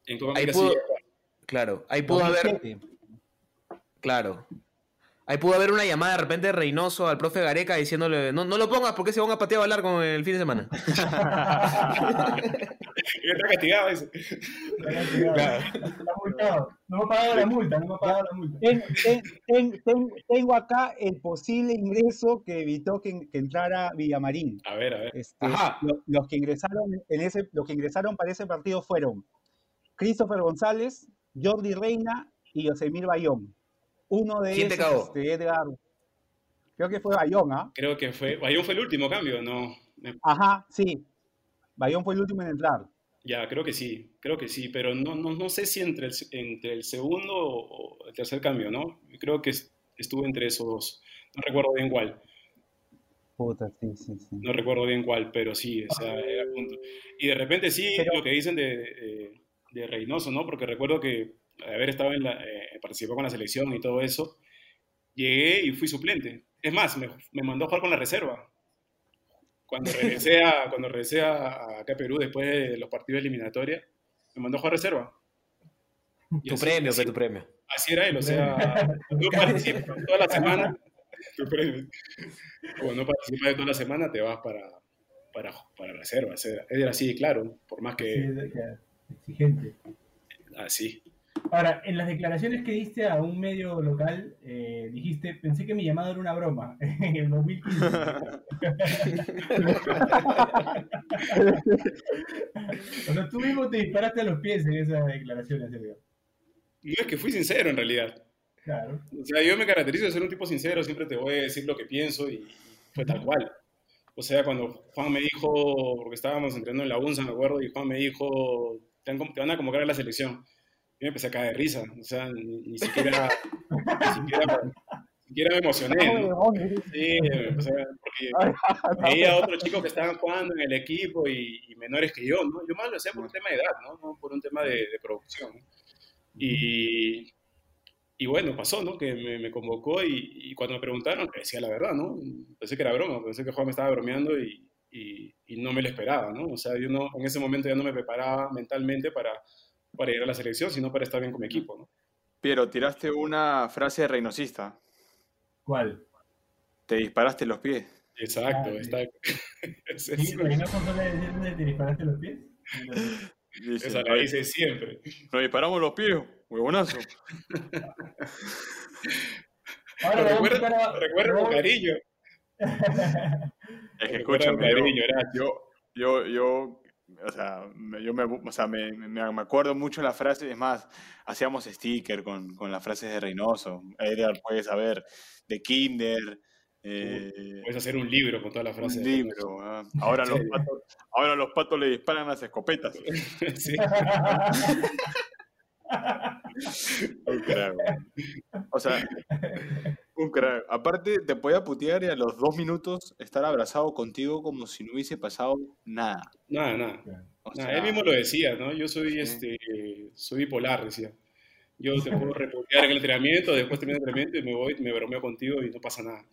En Copa Ahí América pudo, sí, claro, ahí pudo haber, 2007. claro. Ahí pudo haber una llamada de repente de Reynoso al profe Gareca diciéndole, no, no lo pongas porque se van a patear a bailar con el fin de semana. y está castigado ese. Está multado. No me ha pagado la multa, no me ha pagado la multa. Ten- ten- ten- ten- tengo acá el posible ingreso que evitó que, que entrara Villamarín. A ver, a ver. Este, Ajá. lo- los que ingresaron en ese, los que ingresaron para ese partido fueron Christopher González, Jordi Reina y Yosemir Bayón. Uno de ¿Quién te ellos, cagó? este, Edgar, creo que fue Bayón, ¿ah? Creo que fue, Bayón fue el último cambio, ¿no? Ajá, sí. Bayón fue el último en entrar. Ya, creo que sí, creo que sí, pero no, no, no sé si entre el, entre el segundo o el tercer cambio, ¿no? Creo que es- estuve entre esos dos. No recuerdo bien cuál, Puta, sí, sí, sí. no recuerdo bien cuál, pero sí, o sea, era punto. Y de repente sí, Pero- lo que dicen de, de, de Reynoso, ¿no? Porque recuerdo que haber estado en la, eh, participó con la selección y todo eso, llegué y fui suplente. Es más, me, me mandó a jugar con la reserva. Cuando regresé, a, cuando regresé a, acá a Perú después de los partidos de eliminatoria, me mandó a jugar reserva. Y Tu así- premio, así- tu premio. Así era él, o sea, no participas toda la semana, tu premio. Como no participas de toda la semana, te vas para, para, para reserva. Era era así, claro, por más que exigente. así. Ahora, en las declaraciones que diste a un medio local, eh, dijiste, pensé que mi llamado era una broma en el 2015. o sea, tú mismo te disparaste a los pies en esas declaraciones, Sergio. No es que fui sincero en realidad. Claro. O sea, yo me caracterizo de ser un tipo sincero, siempre te voy a decir lo que pienso y fue tal cual. O sea, cuando Juan me dijo, porque estábamos entrenando en la UNSA, me acuerdo, y Juan me dijo, te van, te van a convocar a la selección. Yo me empecé a caer de risa, o sea, ni, ni siquiera, ni siquiera, ni siquiera me emocioné, ¿no? Sí, o sea, porque veía a otros chicos que estaban jugando en el equipo y, y menores que yo, ¿no? Yo más lo hacía por un tema de edad, ¿no? No por un tema de, de producción. Y, y bueno, pasó, ¿no? Que me, me convocó y, y cuando me preguntaron, decía la verdad, ¿no? Pensé que era broma, pensé que Juan me estaba bromeando y, y, y no me lo esperaba, ¿no? O sea, yo no, en ese momento ya no me preparaba mentalmente para, para ir a la selección, sino para estar bien con mi equipo, ¿no? Piero, tiraste una frase reinosista. ¿Cuál? Te disparaste los pies. Exacto, Ah, sí. está... es- ¿Sí? es- ¿Reynoso suele decirte te disparaste los pies? Dice, esa la "Nos- hice siempre. Nos disparamos los pies, huevonazo. Ahora Lo le vamos a recuerdo, quitar a- lo recuerdo le con cariño. Es que escúchame, yo, cariño, yo, yo, yo, o sea, me- yo me, o sea, me, me- me acuerdo mucho la frase, es más, hacíamos sticker con, con las frases de Reynoso. Edgar puede saber, de Kinder, eh, Puedes hacer un libro con todas las un frases. de libro. ah. Ahora, ¿En los patos, ahora los patos le disparan las escopetas. Sí. Un crack. O sea, un crack. Aparte, te podía putear y a los dos minutos estar abrazado contigo como si no hubiese pasado nada. Nada, nada. O Nada, sea, él mismo lo decía, ¿no? Yo soy, Sí. este, soy bipolar, decía. Yo te puedo repudiar en el entrenamiento, después termino el entrenamiento y me voy, me bromeo contigo y no pasa nada.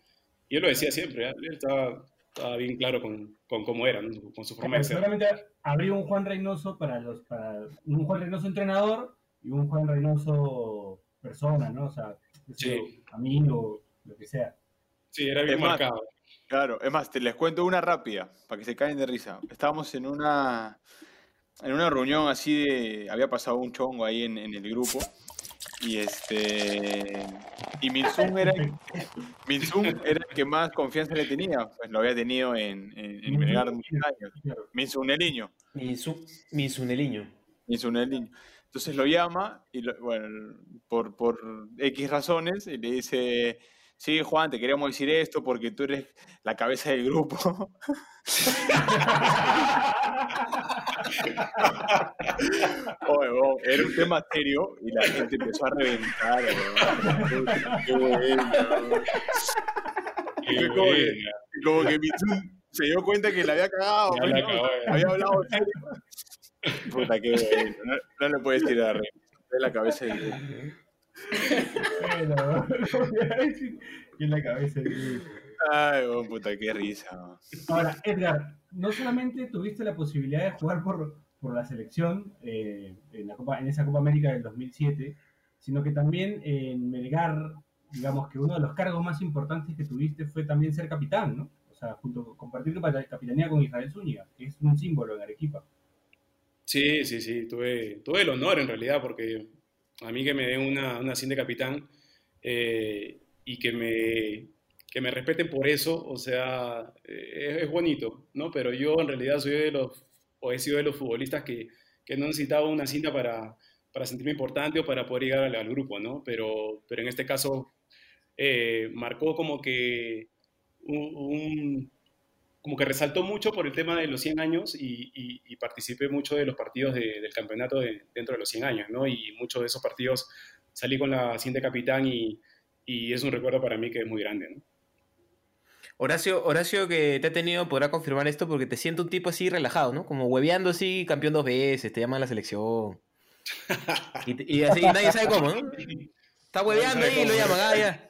Y él lo decía siempre, ¿eh? él estaba, estaba bien claro con, con cómo era, ¿no? con su forma de ser. Seguramente habría un Juan Reynoso para los, para un Juan Reynoso entrenador y un Juan Reynoso persona, ¿no? O sea, Sí. amigo, lo que sea. Sí, era bien Es más, marcado. Claro, es más, te les cuento una rápida, para que se caen de risa. Estábamos en una, en una reunión así de, había pasado un chongo ahí en, en el grupo, y este, y Minsun era, el- Minsun era el que más confianza le tenía, pues lo había tenido en, en, en Melgar muchos años. Claro. Minsun el niño, Entonces lo llama, y lo- bueno, por, por X razones, y le dice, sí, Juan, te queríamos decir esto porque tú eres la cabeza del grupo. Oye, era un tema serio y la gente empezó a reventar. Qué bueno. Qué como, que, como que Mitsun se dio cuenta que la había cagado. Ya la ¿no? cagó. Había hablado serio. Puta, qué bueno. No, no le puedes tirar de la cabeza de Dibu. Bueno, en la cabeza. Ay, oh, puta, qué risa. Ahora, Edgar, no solamente tuviste la posibilidad de jugar por, por la selección eh, en, la Copa, en esa Copa América del 2007, sino que también en Melgar, digamos que uno de los cargos más importantes que tuviste fue también ser capitán, ¿no? O sea, junto compartir la capitanía con Israel Zúñiga, que es un símbolo en Arequipa. Sí, sí, sí, tuve, tuve el honor en realidad, porque a mí que me den una, una cinta de capitán eh, y que me, que me respeten por eso, o sea, eh, es, bonito, ¿no? Pero yo en realidad soy de los, o he sido de los futbolistas que, que no necesitaba una cinta para, para sentirme importante o para poder llegar al, al grupo, ¿no? Pero, pero en este caso eh, marcó como que un- como que resaltó mucho por el tema de los 100 años y, y- y participé mucho de los partidos de- del campeonato de- dentro de los 100 años, ¿no? Y muchos de esos partidos salí con la cinta de capitán y, y es un recuerdo para mí que es muy grande, ¿no? Horacio, Horacio que te ha tenido podrá confirmar esto porque te siento un tipo así relajado, ¿no? Como hueveando así, campeón dos veces, te llaman a la selección. Y, así nadie sabe cómo, ¿no? Está hueveando ahí y lo llaman, ah, ya.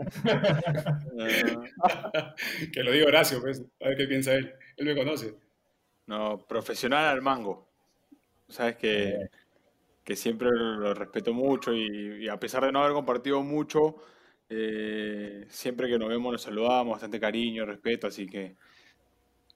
Que lo diga Horacio, pues, a ver qué piensa él. Él me conoce. no, profesional al mango. Sabes que, que siempre lo respeto mucho y, y a pesar de no haber compartido mucho, eh, siempre que nos vemos nos saludamos, bastante cariño, respeto, así que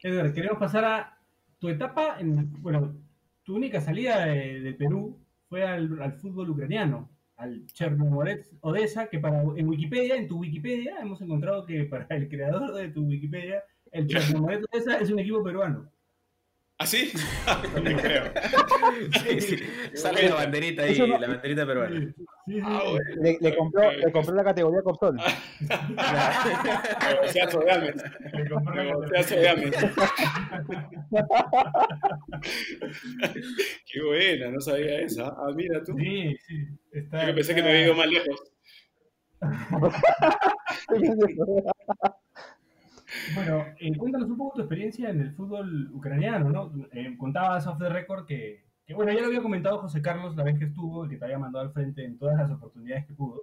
Edgar, queremos pasar a tu etapa, en, bueno, tu única salida de, de Perú fue al, al fútbol ucraniano, al Chernomorets Odessa, que para, en Wikipedia, en tu Wikipedia, hemos encontrado que para el creador de tu Wikipedia, el Chernomorets Odessa es un equipo peruano. ¿Ah, sí? no me creo. Sí, sí. Sale la banderita ahí, no- la banderita peruana. Sí, sí, Ah, bueno. Le, le compró, le compró la categoría Copsol. Negociazo de Ames. Negociazo de Ames. Qué buena, no sabía esa. Ah, mira tú. Sí, sí. Está, Yo pensé que me había ido más lejos. Bueno, eh, cuéntanos un poco tu experiencia en el fútbol ucraniano, ¿no? Eh, contabas off the record que, que, bueno, ya lo había comentado José Carlos la vez que estuvo, que te había mandado al frente en todas las oportunidades que pudo.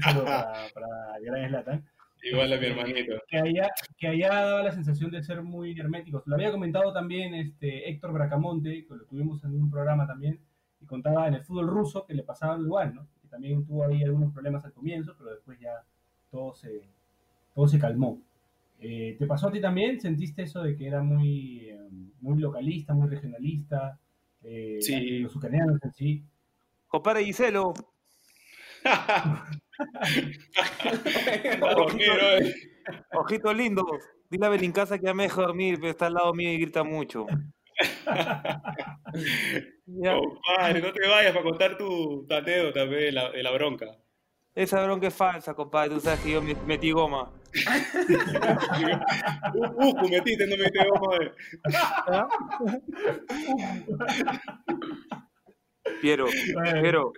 Saludo para, para Gran. Igual a mi hermanito. Que allá, que allá daba la sensación de ser muy herméticos. Lo había comentado también este, Héctor Bracamonte, que lo tuvimos en un programa también, y contaba en el fútbol ruso que le pasaba igual, ¿no? Que también tuvo ahí algunos problemas al comienzo, pero después ya todo se, todo se calmó. Eh, ¿Te pasó a ti también? ¿Sentiste eso de que era muy, eh, muy localista, muy regionalista? Eh, Sí. Los ucranianos en sí. Compadre Giselo, oye. ojito lindo, dile a Belincasa que ya me deja dormir, pero está al lado mío y grita mucho. Compadre, no te vayas para contar tu, tu anécdota de la, de la bronca. Esa bronca es falsa, compadre, tú sabes que yo me- metí goma. Uh, uh, metiste, no metiste goma. eh. Piero, Piero,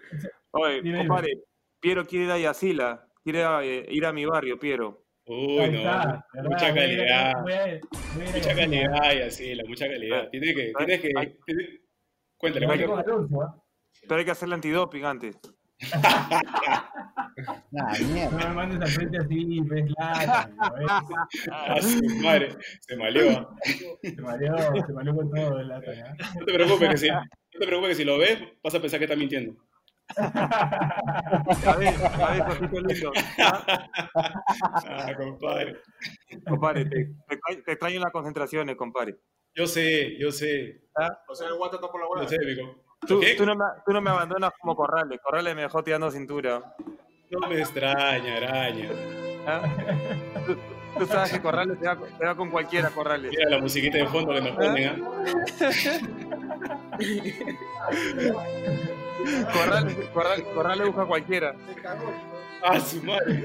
oye, Dime, dime. compadre, Piero quiere ir a Yacila, quiere eh, ir a mi barrio, Piero. Uy, no. Mucha calidad. voy a- voy a ir a Mucha calidad y así, la mucha calidad. Tienes que, tienes que. Tienes- Cuéntale, cuéntale. Pero hay que hacer el antidoping antes. Nah, No mierda. me mandes al frente así, ves lata, Ah, su madre, se maleó. Se mareó, se mareó con todo el lata. No te preocupes que si, no te preocupes que si lo ves, vas a pensar que está mintiendo. A ver, a ver, ojito lindo. Ah, Ah, compadre. Compadre, te, te extraño- en las concentraciones, compadre. Yo sé, yo sé. O sea, el guata está por la Yo sé. Tú, no me, tú no me abandonas como Corrales. Corrales me dejó tirando cintura. No me extraña, araña. ¿ah? Tú, tú sabes que Corrales te va, te va con cualquiera, Corrales. Mira la musiquita de fondo que nos ponen, ¿ah? Corrales, Corrales, Corrales busca a cualquiera. Ah, su madre.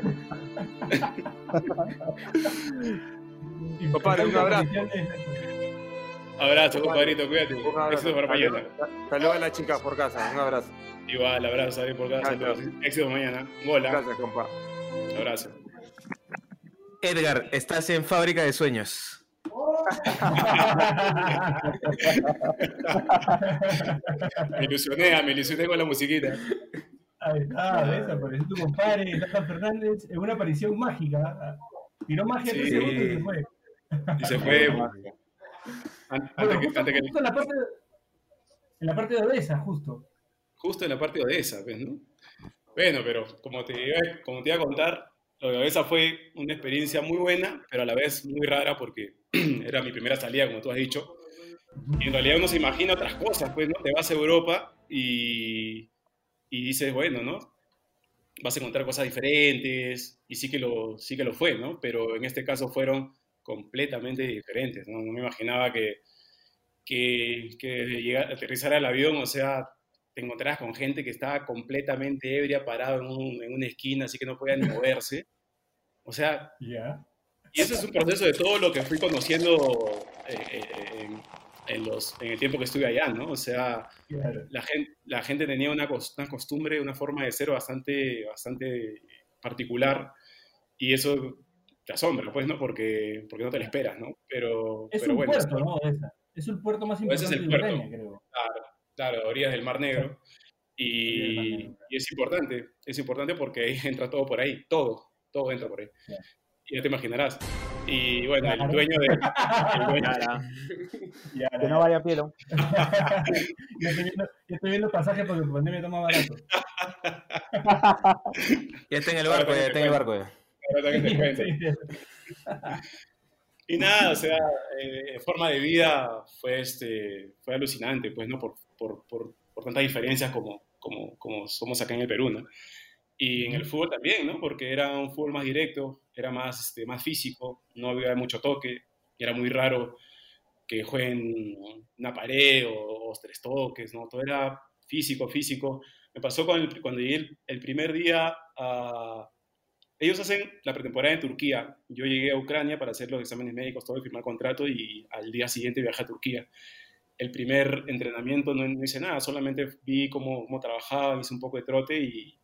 Compadre, un abrazo. Abrazo, compadrito, cuídate. Éxito para mañana. Saludos a las chicas por casa. Un abrazo. Igual, abrazo, ahí por casa. Éxito mañana. Hola. Gracias, compa. Abrazo. Edgar, estás en Fábrica de Sueños. Me ilusioné, me ilusioné con la musiquita. Ahí está, esa apareció tu compadre, Tata Fernández, en una aparición mágica. Tiró magia Sí. tres segundos y se fue. Y se fue. Bueno, justo, antes que- justo en la parte de, en la parte de Odessa, justo. justo en la parte de Odessa, pues, ¿no? Bueno, pero como te, iba- como te iba a contar, lo de Odessa fue una experiencia muy buena, pero a la vez muy rara porque era mi primera salida, como tú has dicho. Y en realidad uno se imagina otras cosas, pues, ¿no? Te vas a Europa y, y dices, bueno, ¿no? Vas a encontrar cosas diferentes y sí que, lo, sí que lo fue, ¿no? Pero en este caso fueron completamente diferentes, ¿no? No me imaginaba que, que, que llegar, aterrizar al avión, o sea, te encontrarás con gente que estaba completamente ebria, parado en, un- en una esquina, así que no podía ni moverse. O sea, Ya. y eso es un proceso de todo lo que fui conociendo eh, eh, en, en los, en el tiempo que estuve allá, ¿no? O sea, la gente, la gente tenía una, una costumbre, una forma de ser bastante, bastante particular y eso te asombra, pues, ¿no? Porque, porque no te lo esperas, ¿no? Pero, Es pero un bueno, puerto, ¿no? Es el puerto más Ese es importante el de. Ucrania, creo. Claro, claro, orillas del Mar Negro. Y, del Mar Negro. y es importante, es importante porque ahí entra todo por ahí, todo, todo entra por ahí. Ya. Y ya te imaginarás. Y bueno, Claro. el dueño de... el dueño- Ya, Que no vaya Piero. yo, estoy viendo, yo estoy viendo pasajes porque tu pandemia toma barato. Ya está en el barco, ya está en el barco. ya. Ahora que te cuento. Y nada, o sea, eh, forma de vida fue, este, fue alucinante, pues, ¿no? Por, por, por, por tantas diferencias como, como, como somos acá en el Perú, ¿no? Y en el fútbol también, ¿no? Porque era un fútbol más directo, era más, este, más físico, no había mucho toque, era muy raro que jueguen una pared o, o tres toques, ¿no? Todo era físico, físico. Me pasó con el- cuando llegué el, el primer día a... Ellos hacen la pretemporada en Turquía. Yo llegué a Ucrania para hacer los exámenes médicos, todo, firmar contrato y al día siguiente viajé a Turquía. El primer entrenamiento no, no hice nada, solamente vi cómo, cómo trabajaban, hice un poco de trote y,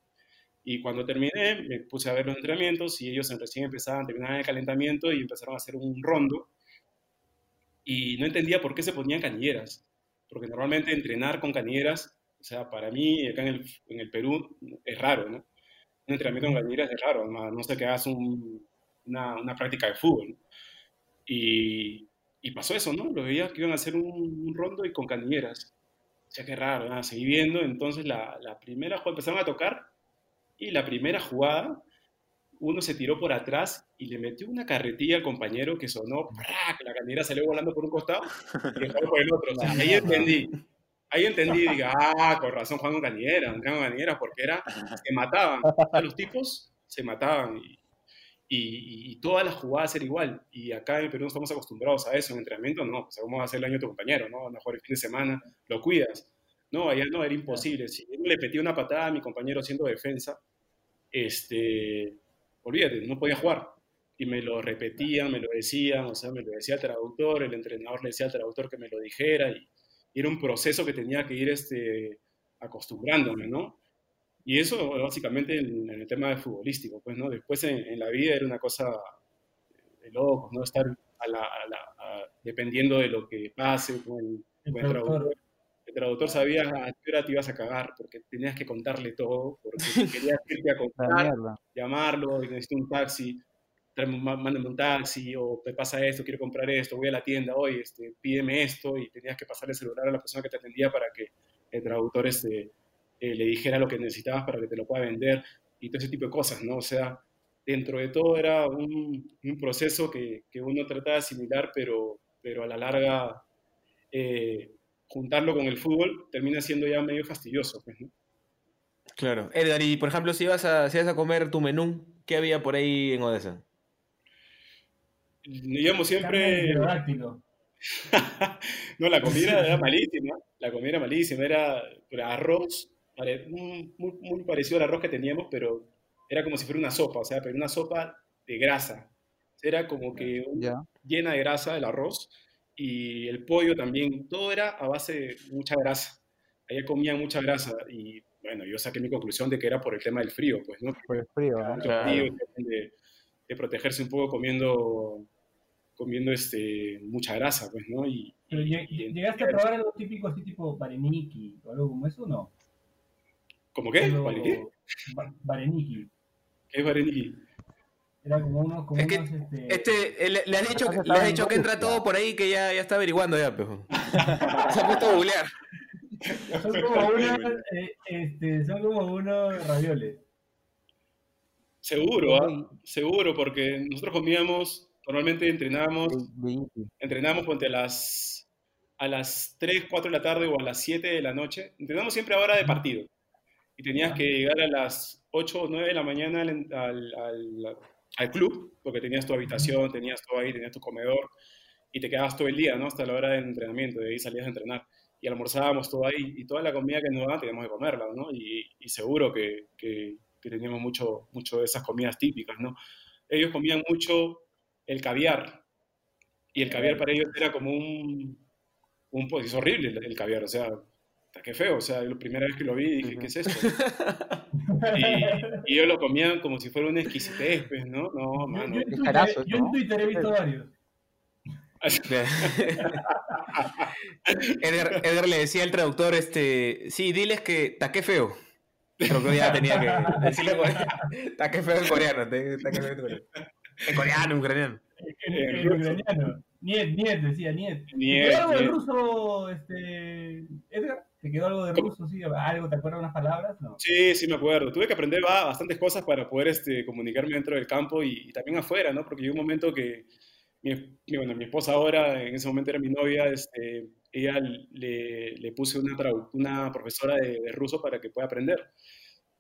y cuando terminé me puse a ver los entrenamientos y ellos recién empezaban, terminaban el calentamiento y empezaron a hacer un rondo y no entendía por qué se ponían canilleras, porque normalmente entrenar con canilleras, o sea, para mí acá en el, en el Perú es raro, ¿no? Un entrenamiento con canilleras es raro, no, no sé que hagas un- una, una práctica de fútbol. Y, y pasó eso, ¿no? Lo veía que iban a hacer un, un rondo y con canilleras. O sea, qué raro, nada, seguí viendo, entonces la, la primera jugada empezaron a tocar y la primera jugada uno se tiró por atrás y le metió una carretilla al compañero que sonó, ¡prac! la canillera salió volando por un costado y dejó por el otro. O sea, ahí entendí. Ahí entendí diga, ah, con razón Juan entraban con canilleras porque era, se mataban. Sea, los tipos se mataban y, y, y todas las jugadas eran igual. Y acá en Perú no estamos acostumbrados a eso. En entrenamiento, no. O sea, ¿cómo va a hacer el año tu compañero? ¿no? Van a jugar el fin de semana, lo cuidas. No, allá no, era imposible. Si yo le metí una patada a mi compañero haciendo defensa, este, olvídate, no podía jugar. Y me lo repetían, me lo decían, o sea, me lo decía el traductor, el entrenador le decía al traductor que me lo dijera, y era un proceso que tenía que ir este, acostumbrándome, ¿no? Y eso básicamente en, en el tema de futbolístico, pues, ¿no? Después en, en la vida era una cosa de locos, ¿no? Estar a la, a la- a- dependiendo de lo que pase con el, El con el traductor. traductor. El traductor sabía a qué hora te ibas a cagar, porque tenías que contarle todo, porque si querías irte a contar, llamarlo, y necesito un taxi, mándame un taxi, o me pasa esto, quiero comprar esto, voy a la tienda hoy, este, pídeme esto, y tenías que pasarle el celular a la persona que te atendía para que el traductor este, eh, le dijera lo que necesitabas para que te lo pueda vender, y todo ese tipo de cosas, ¿no? O sea, dentro de todo era un, un proceso que, uno trataba de asimilar, pero, pero a la larga eh, juntarlo con el fútbol termina siendo ya medio fastidioso, pues. Claro. Edgar, y por ejemplo, si ibas a, si a comer tu menú, ¿qué había por ahí en Odessa? De siempre... no, la comida era malísima. La comida era malísima. Era era arroz, muy, muy- parecido al arroz que teníamos, pero era como si fuera una sopa, o sea, pero una sopa de grasa. Era como que Ya. llena de grasa el arroz y el pollo también. Todo era a base de mucha grasa. Ahí comían mucha grasa y bueno, yo saqué mi conclusión de que era por el tema del frío, pues, ¿no? Por el frío, ¿no? Claro. de, de protegerse un poco comiendo comiendo este, mucha grasa, pues, ¿no? Y, Pero y- lleg- y- ¿Llegaste a probar algo típico así tipo Bareniki o algo como eso o no? ¿Cómo qué? Algo- ¿Vale, qué? ba- Bareniki. ¿Qué es Bareniki? Era como unos, como Es que unos, este, Este, eh, le, le has dicho, le has en dicho que entra todo por ahí que ya, ya está averiguando ya, pero. Se ha puesto a googlear. son como unos, eh, este, son como unos ravioles. Seguro, ¿ah? Seguro, porque nosotros comíamos, normalmente entrenábamos, entrenábamos ponte a las, a las 3, 4 de la tarde o a las 7 de la noche. Entrenamos siempre a hora de partido. Y tenías que llegar a las 8 o 9 de la mañana al, al- al- al club, porque tenías tu habitación, tenías todo ahí, tenías tu comedor, y te quedabas todo el día, ¿no? Hasta la hora del entrenamiento, de ahí salías a entrenar. Y almorzábamos todo ahí, y toda la comida que nos daban teníamos que comerla, ¿no? Y, y seguro que, que- que teníamos mucho, mucho de esas comidas típicas, ¿no? Ellos comían mucho el caviar, y el caviar para ellos era como un, un pues es horrible el, el caviar, o sea, está qué feo, o sea, la primera vez que lo vi dije, ¿qué es esto? Y, y ellos lo comían como si fuera una exquisitez, pues, ¿no? No, mano. yo en carazo, yo en ¿no? Twitter he visto varios. Edgar, Edgar le decía al traductor, este, sí, diles que taqué feo. Creo que ya tenía que decirle en coreano. Taqué feo en coreano. taqué feo en coreano. En coreano, en ucraniano. Ucraniano. Niet, Niet, decía Niet. ¿Te Niet, quedó algo de ruso, este, Edgar? ¿Te quedó algo de ruso? Sí, algo, ¿te acuerdas unas palabras? No. Sí, sí me acuerdo. Tuve que aprender ba- bastantes cosas para poder este, comunicarme dentro del campo y, y también afuera, ¿no? Porque llegó un momento que mi, bueno, mi esposa ahora, en ese momento era mi novia, este, ella le, le puse una, una profesora de, de ruso para que pueda aprender.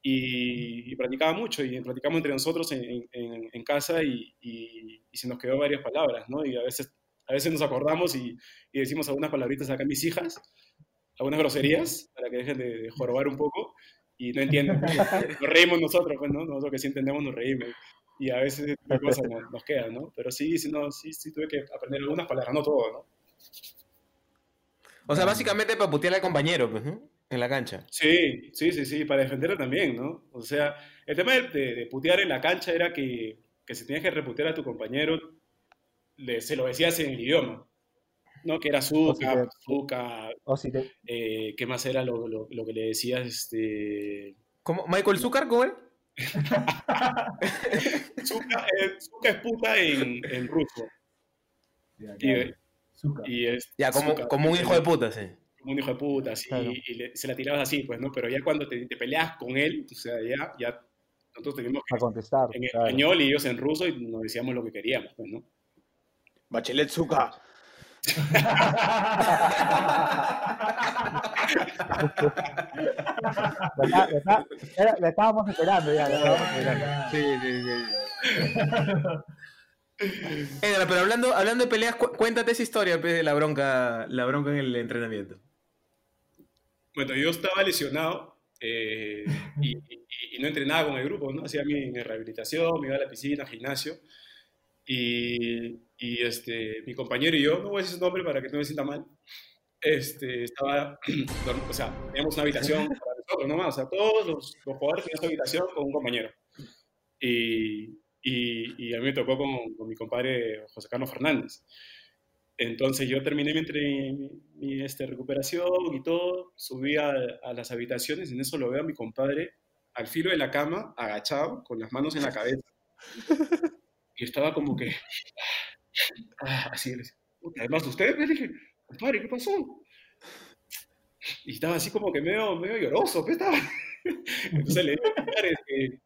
Y, y practicaba mucho y practicamos entre nosotros en, en- en casa y, y- y se nos quedó varias palabras, ¿no? Y a veces, a veces nos acordamos y, y decimos algunas palabritas acá a mis hijas, algunas groserías, para que dejen de, de jorobar un poco y no entienden. Nos reímos nosotros, pues, ¿no? Nosotros que sí entendemos nos reímos. Y a veces cosas nos, nos quedan, ¿no? Pero sí, sí, no, sí, sí tuve que aprender algunas palabras, no todo, ¿no? O sea, básicamente para putear al compañero, pues, ¿no? En la cancha. Sí, sí, sí, sí, para defenderlo también, ¿no? O sea, el tema de, de- de putear en la cancha era que, que si tenías que reputear a tu compañero, le- se lo decías en el idioma, ¿no? Que era Zuka, Zuka, O si te, eh, ¿qué más era lo, lo- lo que le decías? Este... ¿Cómo? ¿Michael Zucker, cómo era? Zuka, eh, Zuka es puta en, en ruso. Ya, Y, claro. Azúcar. y es Ya, como, Zuka, como un hijo de puta, sí. Como un hijo de puta, así, Claro. y le- se la tirabas así, pues, ¿no? Pero ya cuando te, te peleas con él, o sea, ya, ya nosotros teníamos que a contestar. en claro. español y ellos en ruso y nos decíamos lo que queríamos, pues, ¿no? Bachelet Zuka. La, está- la está- era- la estábamos esperando ya, la estábamos esperando. Sí, sí, sí. Pero hablando, hablando de peleas, cu- cuéntate esa historia pues, de la bronca, la bronca en el entrenamiento. Bueno, yo estaba lesionado eh, y, y- y no entrenaba con el grupo, ¿no? Hacía mi, mi rehabilitación, me iba a la piscina, gimnasio. Y, y, este, mi compañero y yo, no voy a decir su nombre para que no me sienta mal, este, estaba, o sea, teníamos una habitación para nosotros nomás, o sea, todos los, los jugadores tenían su habitación con un compañero. Y, y, y a mí me tocó con, con mi compadre José Carlos Fernández. Entonces yo terminé mi, mi- este, recuperación y todo, subí a, a las habitaciones en eso lo veo a mi compadre al filo de la cama, agachado, con las manos en la cabeza. Y estaba como que... ah, así, le decía, "Puta, además de usted, le dije, compadre, ¿qué pasó? Y estaba así como que medio, medio lloroso, ¿qué estaba? Entonces le digo, compadre,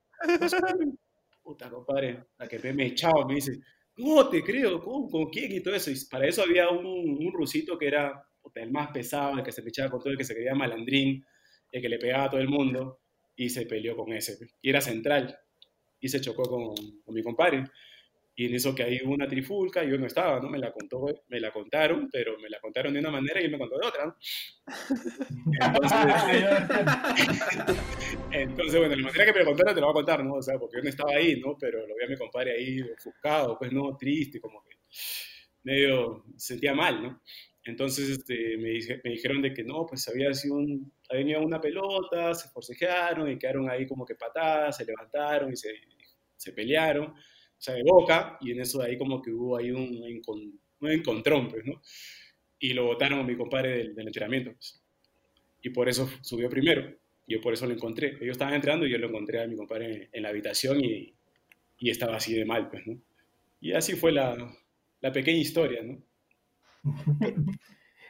puta, compadre, la que me echaba, me dice, no te creo, ¿cómo? ¿con quién? Y todo eso. Para eso había un, un rusito que era el más pesado, el que se pechaba con todo, el que se creía malandrín, el que le pegaba a todo el mundo, y se peleó con ese. Y era central, y se chocó con, con mi compadre. Y en eso que hubo una trifulca, yo no estaba, ¿no? Me la contó, me la contaron, pero me la contaron de una manera y él me contó de otra, ¿no? Entonces, entonces, bueno, la manera que me lo contaron te lo voy a contar, ¿no? O sea, porque yo no estaba ahí, ¿no? Pero lo vi a mi compadre ahí ofuscado, pues, ¿no? Triste, como que medio se sentía mal, ¿no? Entonces este, me, dije- me dijeron de que no, pues había sido un, había venido una pelota, se forcejearon y quedaron ahí como que patadas, se levantaron y se, se pelearon. O sea, de Boca, y en eso de ahí como que hubo ahí un, encon- un encontrón, pues, ¿no? Y lo votaron a mi compadre del, del entrenamiento, pues. Y por eso subió primero, y yo por eso lo encontré. Ellos estaban entrando y yo lo encontré a mi compadre en, en la habitación y, y estaba así de mal, pues, ¿no? Y así fue la, la pequeña historia, ¿no?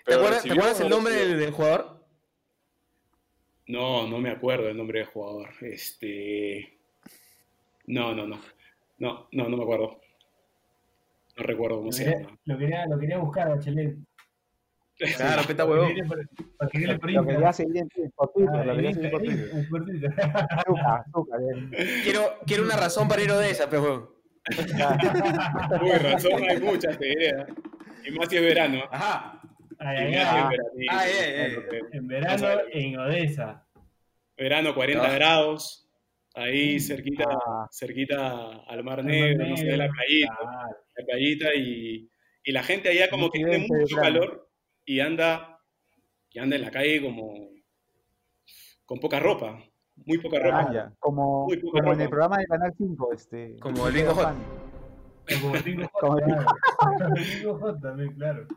¿Te acuerdas, ¿te recibió acuerdas o el no nombre del, del jugador? No, no me acuerdo el nombre del jugador. Este. No, no, no. No, no, no me acuerdo. No recuerdo cómo Lo se quería, llama. lo quería, lo quería buscar Bachelet. Claro, peta huevón. Para que por Lo Insta. quería seguir en Twitter, por Twitter, Ah, lo quería seguir por en Twitter. Quiero, quiero una razón para ir a Odessa, pero huevón. Uy, razón hay muchas, te diré. ¿eh? Y más si es verano. Ajá. Ay, ay, ay. En verano en Odessa. Verano 40 Ah. grados. Ahí cerquita, Ah. cerquita al Mar Negro, no sé, la playita. Claro. La playita y, y la gente allá como que tiene mucho calor y anda, y anda en la calle como con poca ropa. Muy poca ropa. Ah, ya. Como, Muy poca como en el ropa. programa de Canal 5, este. Como el Bingo Hot. Como el Bingo Hot, el- claro. El Bingo Hot también, claro.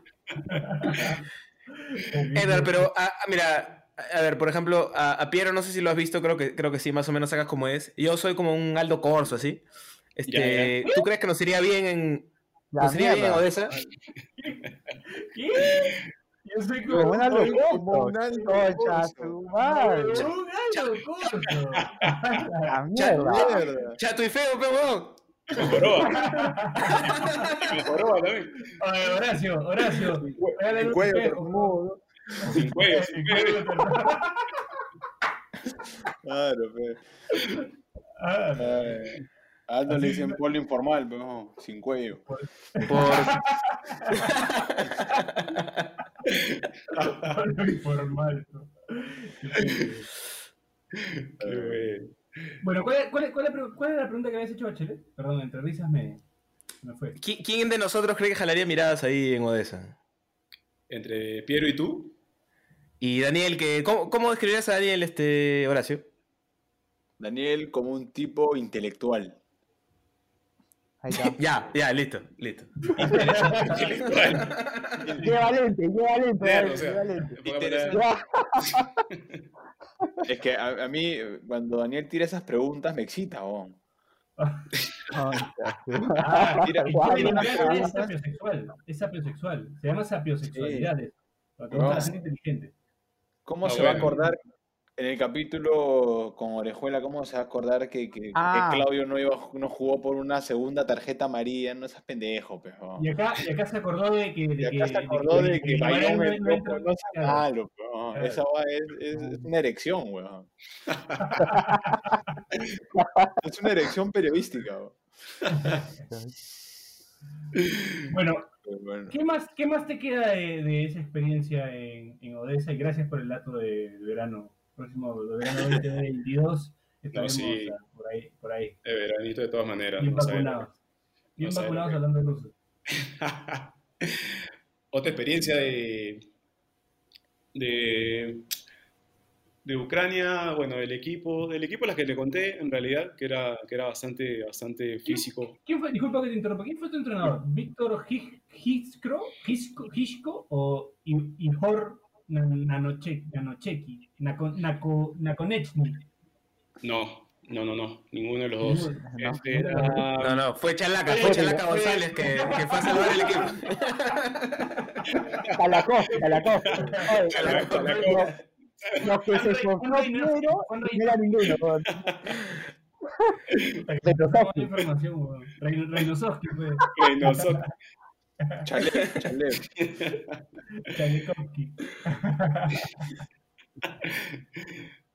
Edgar, pero ah, ah, mira, a ver, por ejemplo, a, a Piero no sé si lo has visto, creo que, creo que sí, más o menos sacas como es. Yo soy como un Aldo Corso, así. Este, ¿Tú crees que nos iría bien en, La nos iría bien en. Odessa? ¿Qué? Yo soy Como un Aldo Corso. un Aldo Concha Corso. su madre. un Aldo Corso. La mierda. Mierda. Chato y feo, joroba también. Oye, Horacio, Horacio. regálale En un cuello espejo. Sin cuello, sin cuello. Claro, pe. Ah, Ay, A Aldo le dicen polo informal, pero no, sin cuello. Por... Algo informal. ¿no? Qué bueno. Bueno, ¿cuál, es- cuál, cuál, la pre- cuál es la pregunta que habías hecho, Bachelet? Perdón, entre risas me, me fue. ¿Qui- ¿Quién de nosotros cree que jalaría miradas ahí en Odessa? Entre Piero y tú, Y Daniel, que, ¿cómo, cómo describirías a Daniel, este, Horacio? Daniel como un tipo intelectual. Ahí está. Ya, ya, listo, listo. intelectual. Lleva lente, lleva lente. Nerd, dale, o sea. lleva lente. de poca manera. Ya. Es que a, a mí, cuando Daniel tira esas preguntas, me excita, su Ah, limpiar, es sapiosexual. Es sapiosexual. Se llama sapiosexualidad. eso. Para que No. gente inteligente. ¿Cómo Ah, se va a acordar en el capítulo con Orejuela? ¿Cómo se va a acordar que, que- que Ah. Claudio no, iba, no jugó por una segunda tarjeta amarilla? No seas pendejo, pero. Y acá, y acá se acordó de que. de Y acá que- se acordó de que Bayón no- es no entra- loco, no sea claro. malo, pero Claro. esa va- es, es- es una erección, weón. es una erección periodística, weón. Bueno, bueno. ¿qué más, ¿qué más te queda de, de esa experiencia en, en Odessa? Y gracias por el dato de, de verano. Próximo verano 2022. Estaremos sí. ah, por ahí. Por ahí. De veranito de todas maneras. Bien no vacunados. Bien no vacunados hablando de ruso. Otra experiencia de, de, de Ucrania, bueno, del equipo, del equipo las que te conté, en realidad, que era, que era bastante, bastante físico. ¿Quién fue? Disculpa que te interrumpa. ¿Quién fue tu entrenador? ¿Víctor? Hizko- Hizko o Ihor Na- Nanoche- Nanocheki? Nako- Nako- Nakonechny. No, no, no, no, ninguno de los dos. No. Este era- No, no, fue Chalaca, fue Chalaca. González que, que fue a salvar el equipo. Calacoste. Oye, Esforzó primero no era ninguno. weón. Buena información, weón. Reino- Reinosowski fue. Reynoso. Chalev, Chalev. Chalikovsky.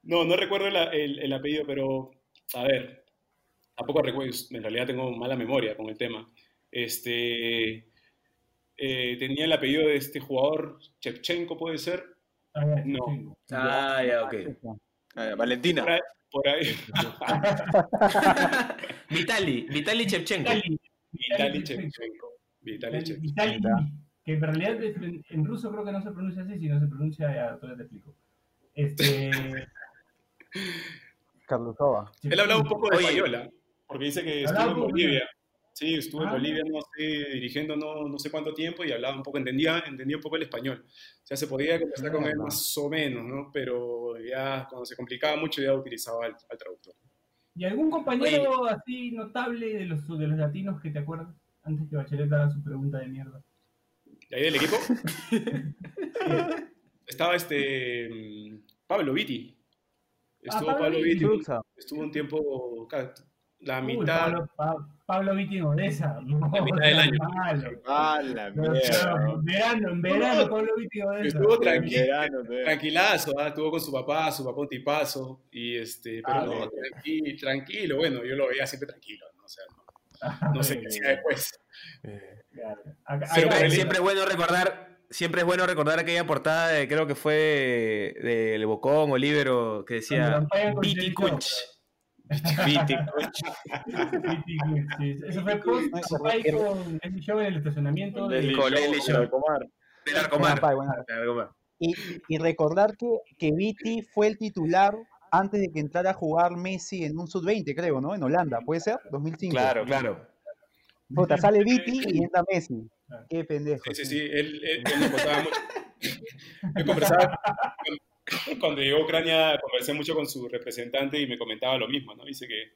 No, no recuerdo el, el- el apellido, pero a ver, tampoco recuerdo, en realidad tengo mala memoria con el tema. Este, eh, tenía el apellido de este jugador, Chevchenko puede ser, No. sí. Ah, ya, ok. Ah, Valentina. por ahí. por ahí. Vitali, Vitali Chevchenko. Vitali. Vitali Chevchenko. Vitali Chevchenko. Vitali, que en realidad en, en ruso creo que no se pronuncia así, sino se pronuncia, ya, todavía te explico. Este, Carlusova. Él hablaba un poco de Oye. española, porque dice que estuvo en Bolivia. Sí, estuve en Ah. Bolivia, no sé, dirigiendo no, no sé cuánto tiempo y hablaba un poco, entendía, entendía un poco el español. O sea, se podía conversar con él Mierda. más o menos, ¿no? Pero ya cuando se complicaba mucho ya utilizaba al, al traductor. ¿Y algún compañero así notable de los, de los latinos que te acuerdas? Antes que Bachelet haga su pregunta de mierda. ¿Y ahí del equipo? Estaba este Pablo Vitti. Estuvo Ah, Pablo Pablo Vitti. Estuvo un tiempo, la Uy, mitad, Pablo, Pa- Pablo Vitti Odessa. No, La mitad del año. malo. Ah, No, mierda. no, en verano, en verano, Pablo Vitti Odessa. Estuvo tranquilo. Verano, tranquilazo, ¿ah? estuvo con su papá, su papá un tipazo, y este, pero Ah, no, bien. tranqui- tranquilo, bueno, yo lo veía siempre tranquilo, ¿no? O sea, no, no sé qué hacía después. Claro. Acá- Siempre, es bueno recordar, siempre es bueno recordar aquella portada de, creo que fue del Bocón, Olivero, que decía Cuando Eso fue post con Leslie Show en el estacionamiento. Del Arcomar. Del Arcomar. Y, y recordar que, que Viti fue el titular antes de que entrara a jugar Messi en un sub-20, creo, ¿no? En Holanda, ¿puede ser? 2005. Claro, claro. Puta, sale Viti y entra Messi. Qué pendejo. Sí, sí, sí, él, él, él me contaba mucho. Yo conversaba, cuando, llegó a Ucrania, conversé mucho con su representante y me comentaba lo mismo, ¿no? Dice que,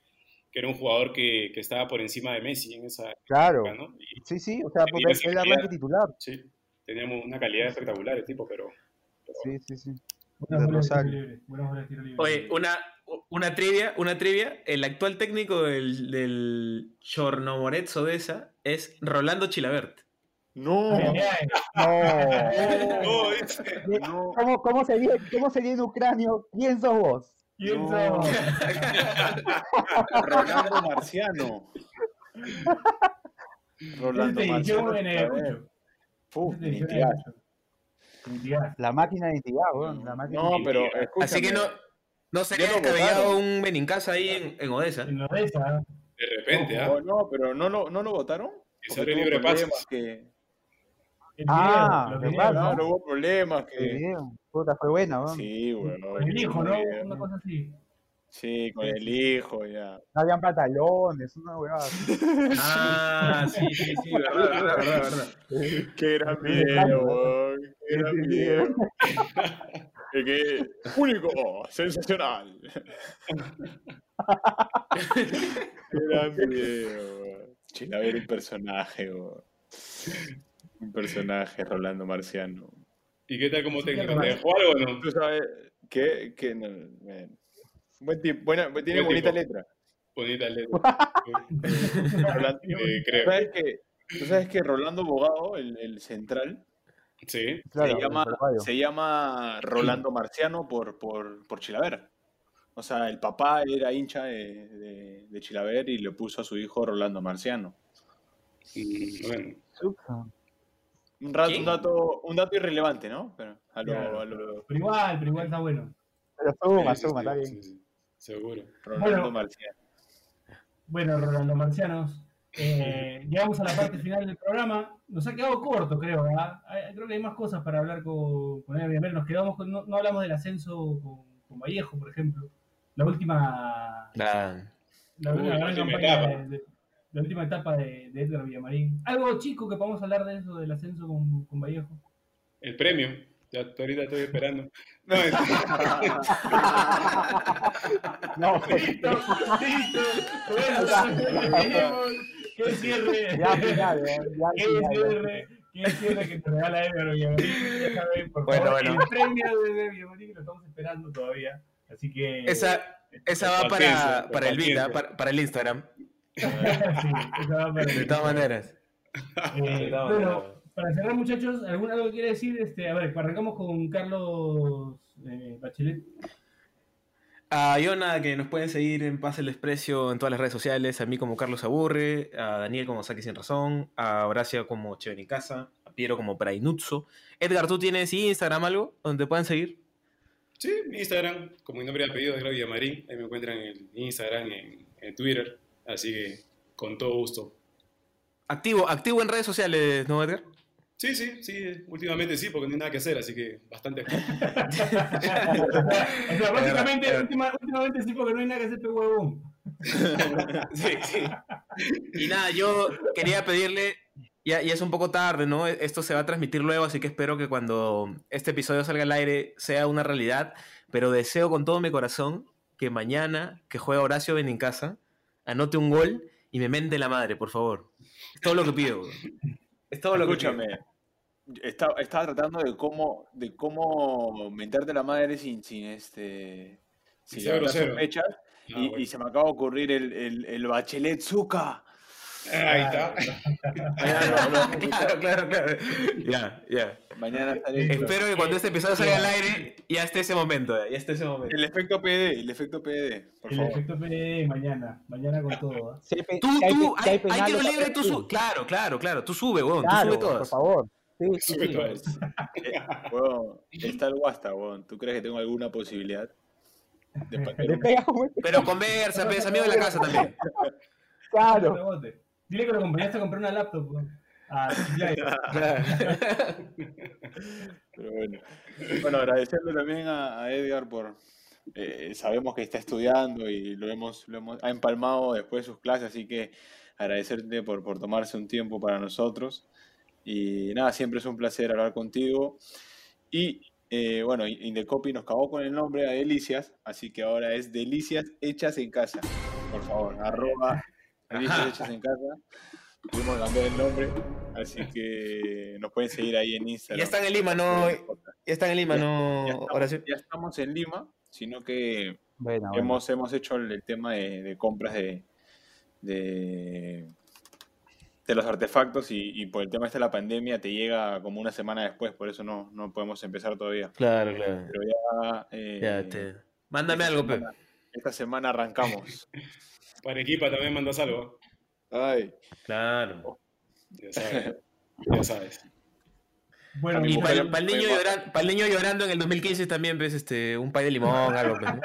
que era un jugador que, que estaba por encima de Messi en esa Claro. época, ¿no? Y Sí, sí, o sea, él calidad. arranque titular. sí, teníamos una calidad espectacular el tipo, pero... pero Sí, sí, sí. Oye, una, una trivia, una trivia. El actual técnico del, del Chornomorets Odessa es Rolando Chilabert. No. No. No, dice, no. ¿Cómo, cómo, sería, ¿Cómo sería en ucranio? ¿Quién sos vos? ¿Quién No. sos? Rolando Marciano. Rolando Ese Marciano. Uf. Nitiaga. La máquina de identidad, weón. La máquina No, pero escúchame. Así que no, no sería descabellado un Benincasa ahí en, en Odessa. En Odessa. de repente, ¿ah? No, no, pero no lo, no lo votaron. Que se libre pasos. que, El Ah, video, ¿no? hubo problemas que. bien. Puta, fue buena, weón. Sí, weón. Con el hijo, ¿no? Una cosa así. Sí, con el hijo, ya. No habían pantalones, una huevada. así. Ah, sí, sí, sí, verdad, verdad, verdad, verdad. Qué gran video, weón. Qué gran video. Es que único, sensacional. Qué gran video, weón. Chilaver un personaje, weón. Un personaje, Rolando Marciano. ¿Y qué tal como técnico? ¿Te dejó algo o no? Tú sabes que, que no. Buen tipo, buena, tiene Buen bonita tipo. letra. Bonita letra. Rolando- Eh, ¿Tú sabes que, tú sabes que Rolando Bogado, el, el central, Sí. Claro, se, llama, se llama Rolando Marciano por, por, por Chilaver. O sea, el papá era hincha de, de, de Chilaver y le puso a su hijo Rolando Marciano. Mm, Bueno. Un, rato, un, dato, un dato irrelevante, ¿no? Pero a lo, Claro. a lo Pero igual, pero igual está bueno. Pero suma, suma, sí, está bien. sí, sí, seguro. Rolando Bueno. Marciano. Bueno, Rolando Marcianos, eh, llegamos a la parte final del programa. Nos ha quedado corto, creo, ¿verdad? Hay- Creo que hay más cosas para hablar con, con Villamar. Nos quedamos con, no, no hablamos del ascenso con, con Vallejo, por ejemplo. La última, La- la, Uy, la la gran última campaña etapa. de, de- la última etapa de, de Edgar Villamarín. Algo chico que podamos hablar de eso, del ascenso con, con Vallejo. El premio. Ya ahorita estoy esperando. No, es- No, Listo, listo. Bueno, que cierre. ya final, ya ¿Qué final. cierre? ¿Qué cierre que te regala Edgar Villamarín? Ya saben, por Bueno, favor, bueno. el premio de Edgar Villamarín lo estamos esperando todavía. Así que. Esa, esa va Paciencia, para, para el. Vita, para, para el Instagram. sí, De todas maneras. Eh, bueno, para cerrar, muchachos, ¿algún algo que quiere decir? Este, a ver, arrancamos con Carlos eh, Bachelet. A yo nada, que nos pueden seguir en Pase el Desprecio en todas las redes sociales, a mí como Carlos Aburre, a Daniel como Saki Sin Razón, a Horacio como Chevenicasa, a Piero como Prainutso. Edgar, ¿tú tienes Instagram algo donde te puedan seguir? Sí, mi Instagram, como mi nombre y apellido, es Gravia Marín. Ahí me encuentran en Instagram, en, en Twitter. Así que con todo gusto. Activo, activo en redes sociales, ¿no, Edgar? Sí, sí, sí. Últimamente sí, porque no hay nada que hacer, así que bastante. o sea, básicamente, última- últimamente sí, porque no hay nada que hacer, pe huevón. sí, sí. Y nada, yo quería pedirle, ya, ya es un poco tarde, ¿no? Esto se va a transmitir luego, así que espero que cuando este episodio salga al aire sea una realidad, pero deseo con todo mi corazón que mañana, que juega Horacio Benincasa, anote un gol y me mente la madre, por favor. Es todo lo que pido. Es todo lo que pido. Escúchame. Estaba, estaba tratando de cómo, de cómo mentarte la madre sin, sin este. Sin sospechas, Ah, y, bueno. y se me acaba de ocurrir el, el, el Bachelet Zuka. Ahí está. Claro, claro, claro. Ya, ya. Mañana hecho. Espero que cuando este episodio salga al aire ya esté ese momento, ya esté ese momento. El efecto PD, el efecto PD, por El favor. efecto PD mañana, mañana con todo. ¿ah? Hay pe- Tú, hay tú, hay, penal, hay tiro lo libre, tú sí. sube. Claro, claro, claro. Tú sube, weón. Claro, tú sube por todas. favor. Sí, sí, Sube sí. Eh, weón, está el Guasta, weón. ¿Tú crees que tengo alguna posibilidad? De Pero conversa, pues, amigo de la casa también. Claro. Dile que lo acompañaste a comprar una laptop. Ah, ya. Pero bueno. Bueno, agradecerle también a, a Edgar por. eh, sabemos que está estudiando y lo hemos, lo hemos ha empalmado después de sus clases, así que agradecerte por, por tomarse un tiempo para nosotros. Y nada, siempre es un placer hablar contigo. Y eh, bueno, Indecopy nos cagó con el nombre a Delicias, así que ahora es Delicias Hechas en Casa. Por favor, arroba Hechas en Casa. Tuvimos que cambiar el nombre, así que nos pueden seguir ahí en Instagram. Ya están en Lima, ¿no? Ya están en Lima, ¿no? Ya estamos, ya estamos en Lima, sino que Bueno, bueno. hemos, hemos hecho el, el tema de, de compras de, de, de los artefactos y, y por el tema este de la pandemia te llega como una semana después, por eso no, no podemos empezar todavía. Claro, claro. Pero ya, eh, Ya te... Mándame algo, pe. esta semana arrancamos. Para equipa también mandas algo. Ay, Claro. Ya sabes. Ya sabes. Bueno, Y para el, niño me- llorando, el niño llorando en el 2015 también, ves, este, un pay de limón, algo, pues, ¿no?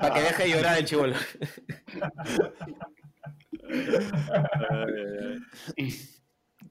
Para que deje de llorar el chivolo.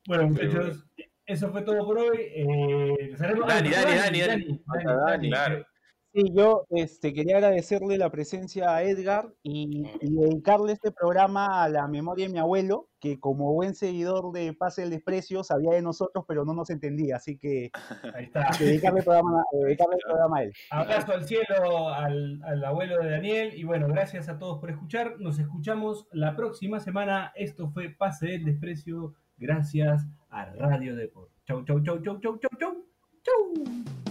Bueno, muchachos, eso fue todo por hoy. Eh, les haremos- Dani, ah, Dani, Dani, Dani, Dani, Falta Dani, claro. Sí, yo este, quería agradecerle la presencia a Edgar y, y dedicarle este programa a la memoria de mi abuelo, que como buen seguidor de Pase el Desprecio sabía de nosotros, pero no nos entendía. Así que Ahí está. dedicarle el programa, dedicarle el programa a él. Abrazo al cielo al, al abuelo de Daniel. Y bueno, gracias a todos por escuchar. Nos escuchamos la próxima semana. Esto fue Pase del Desprecio. Gracias a Radio Deport. Chau, chau, chau, chau, chau, chau, chau. Chau.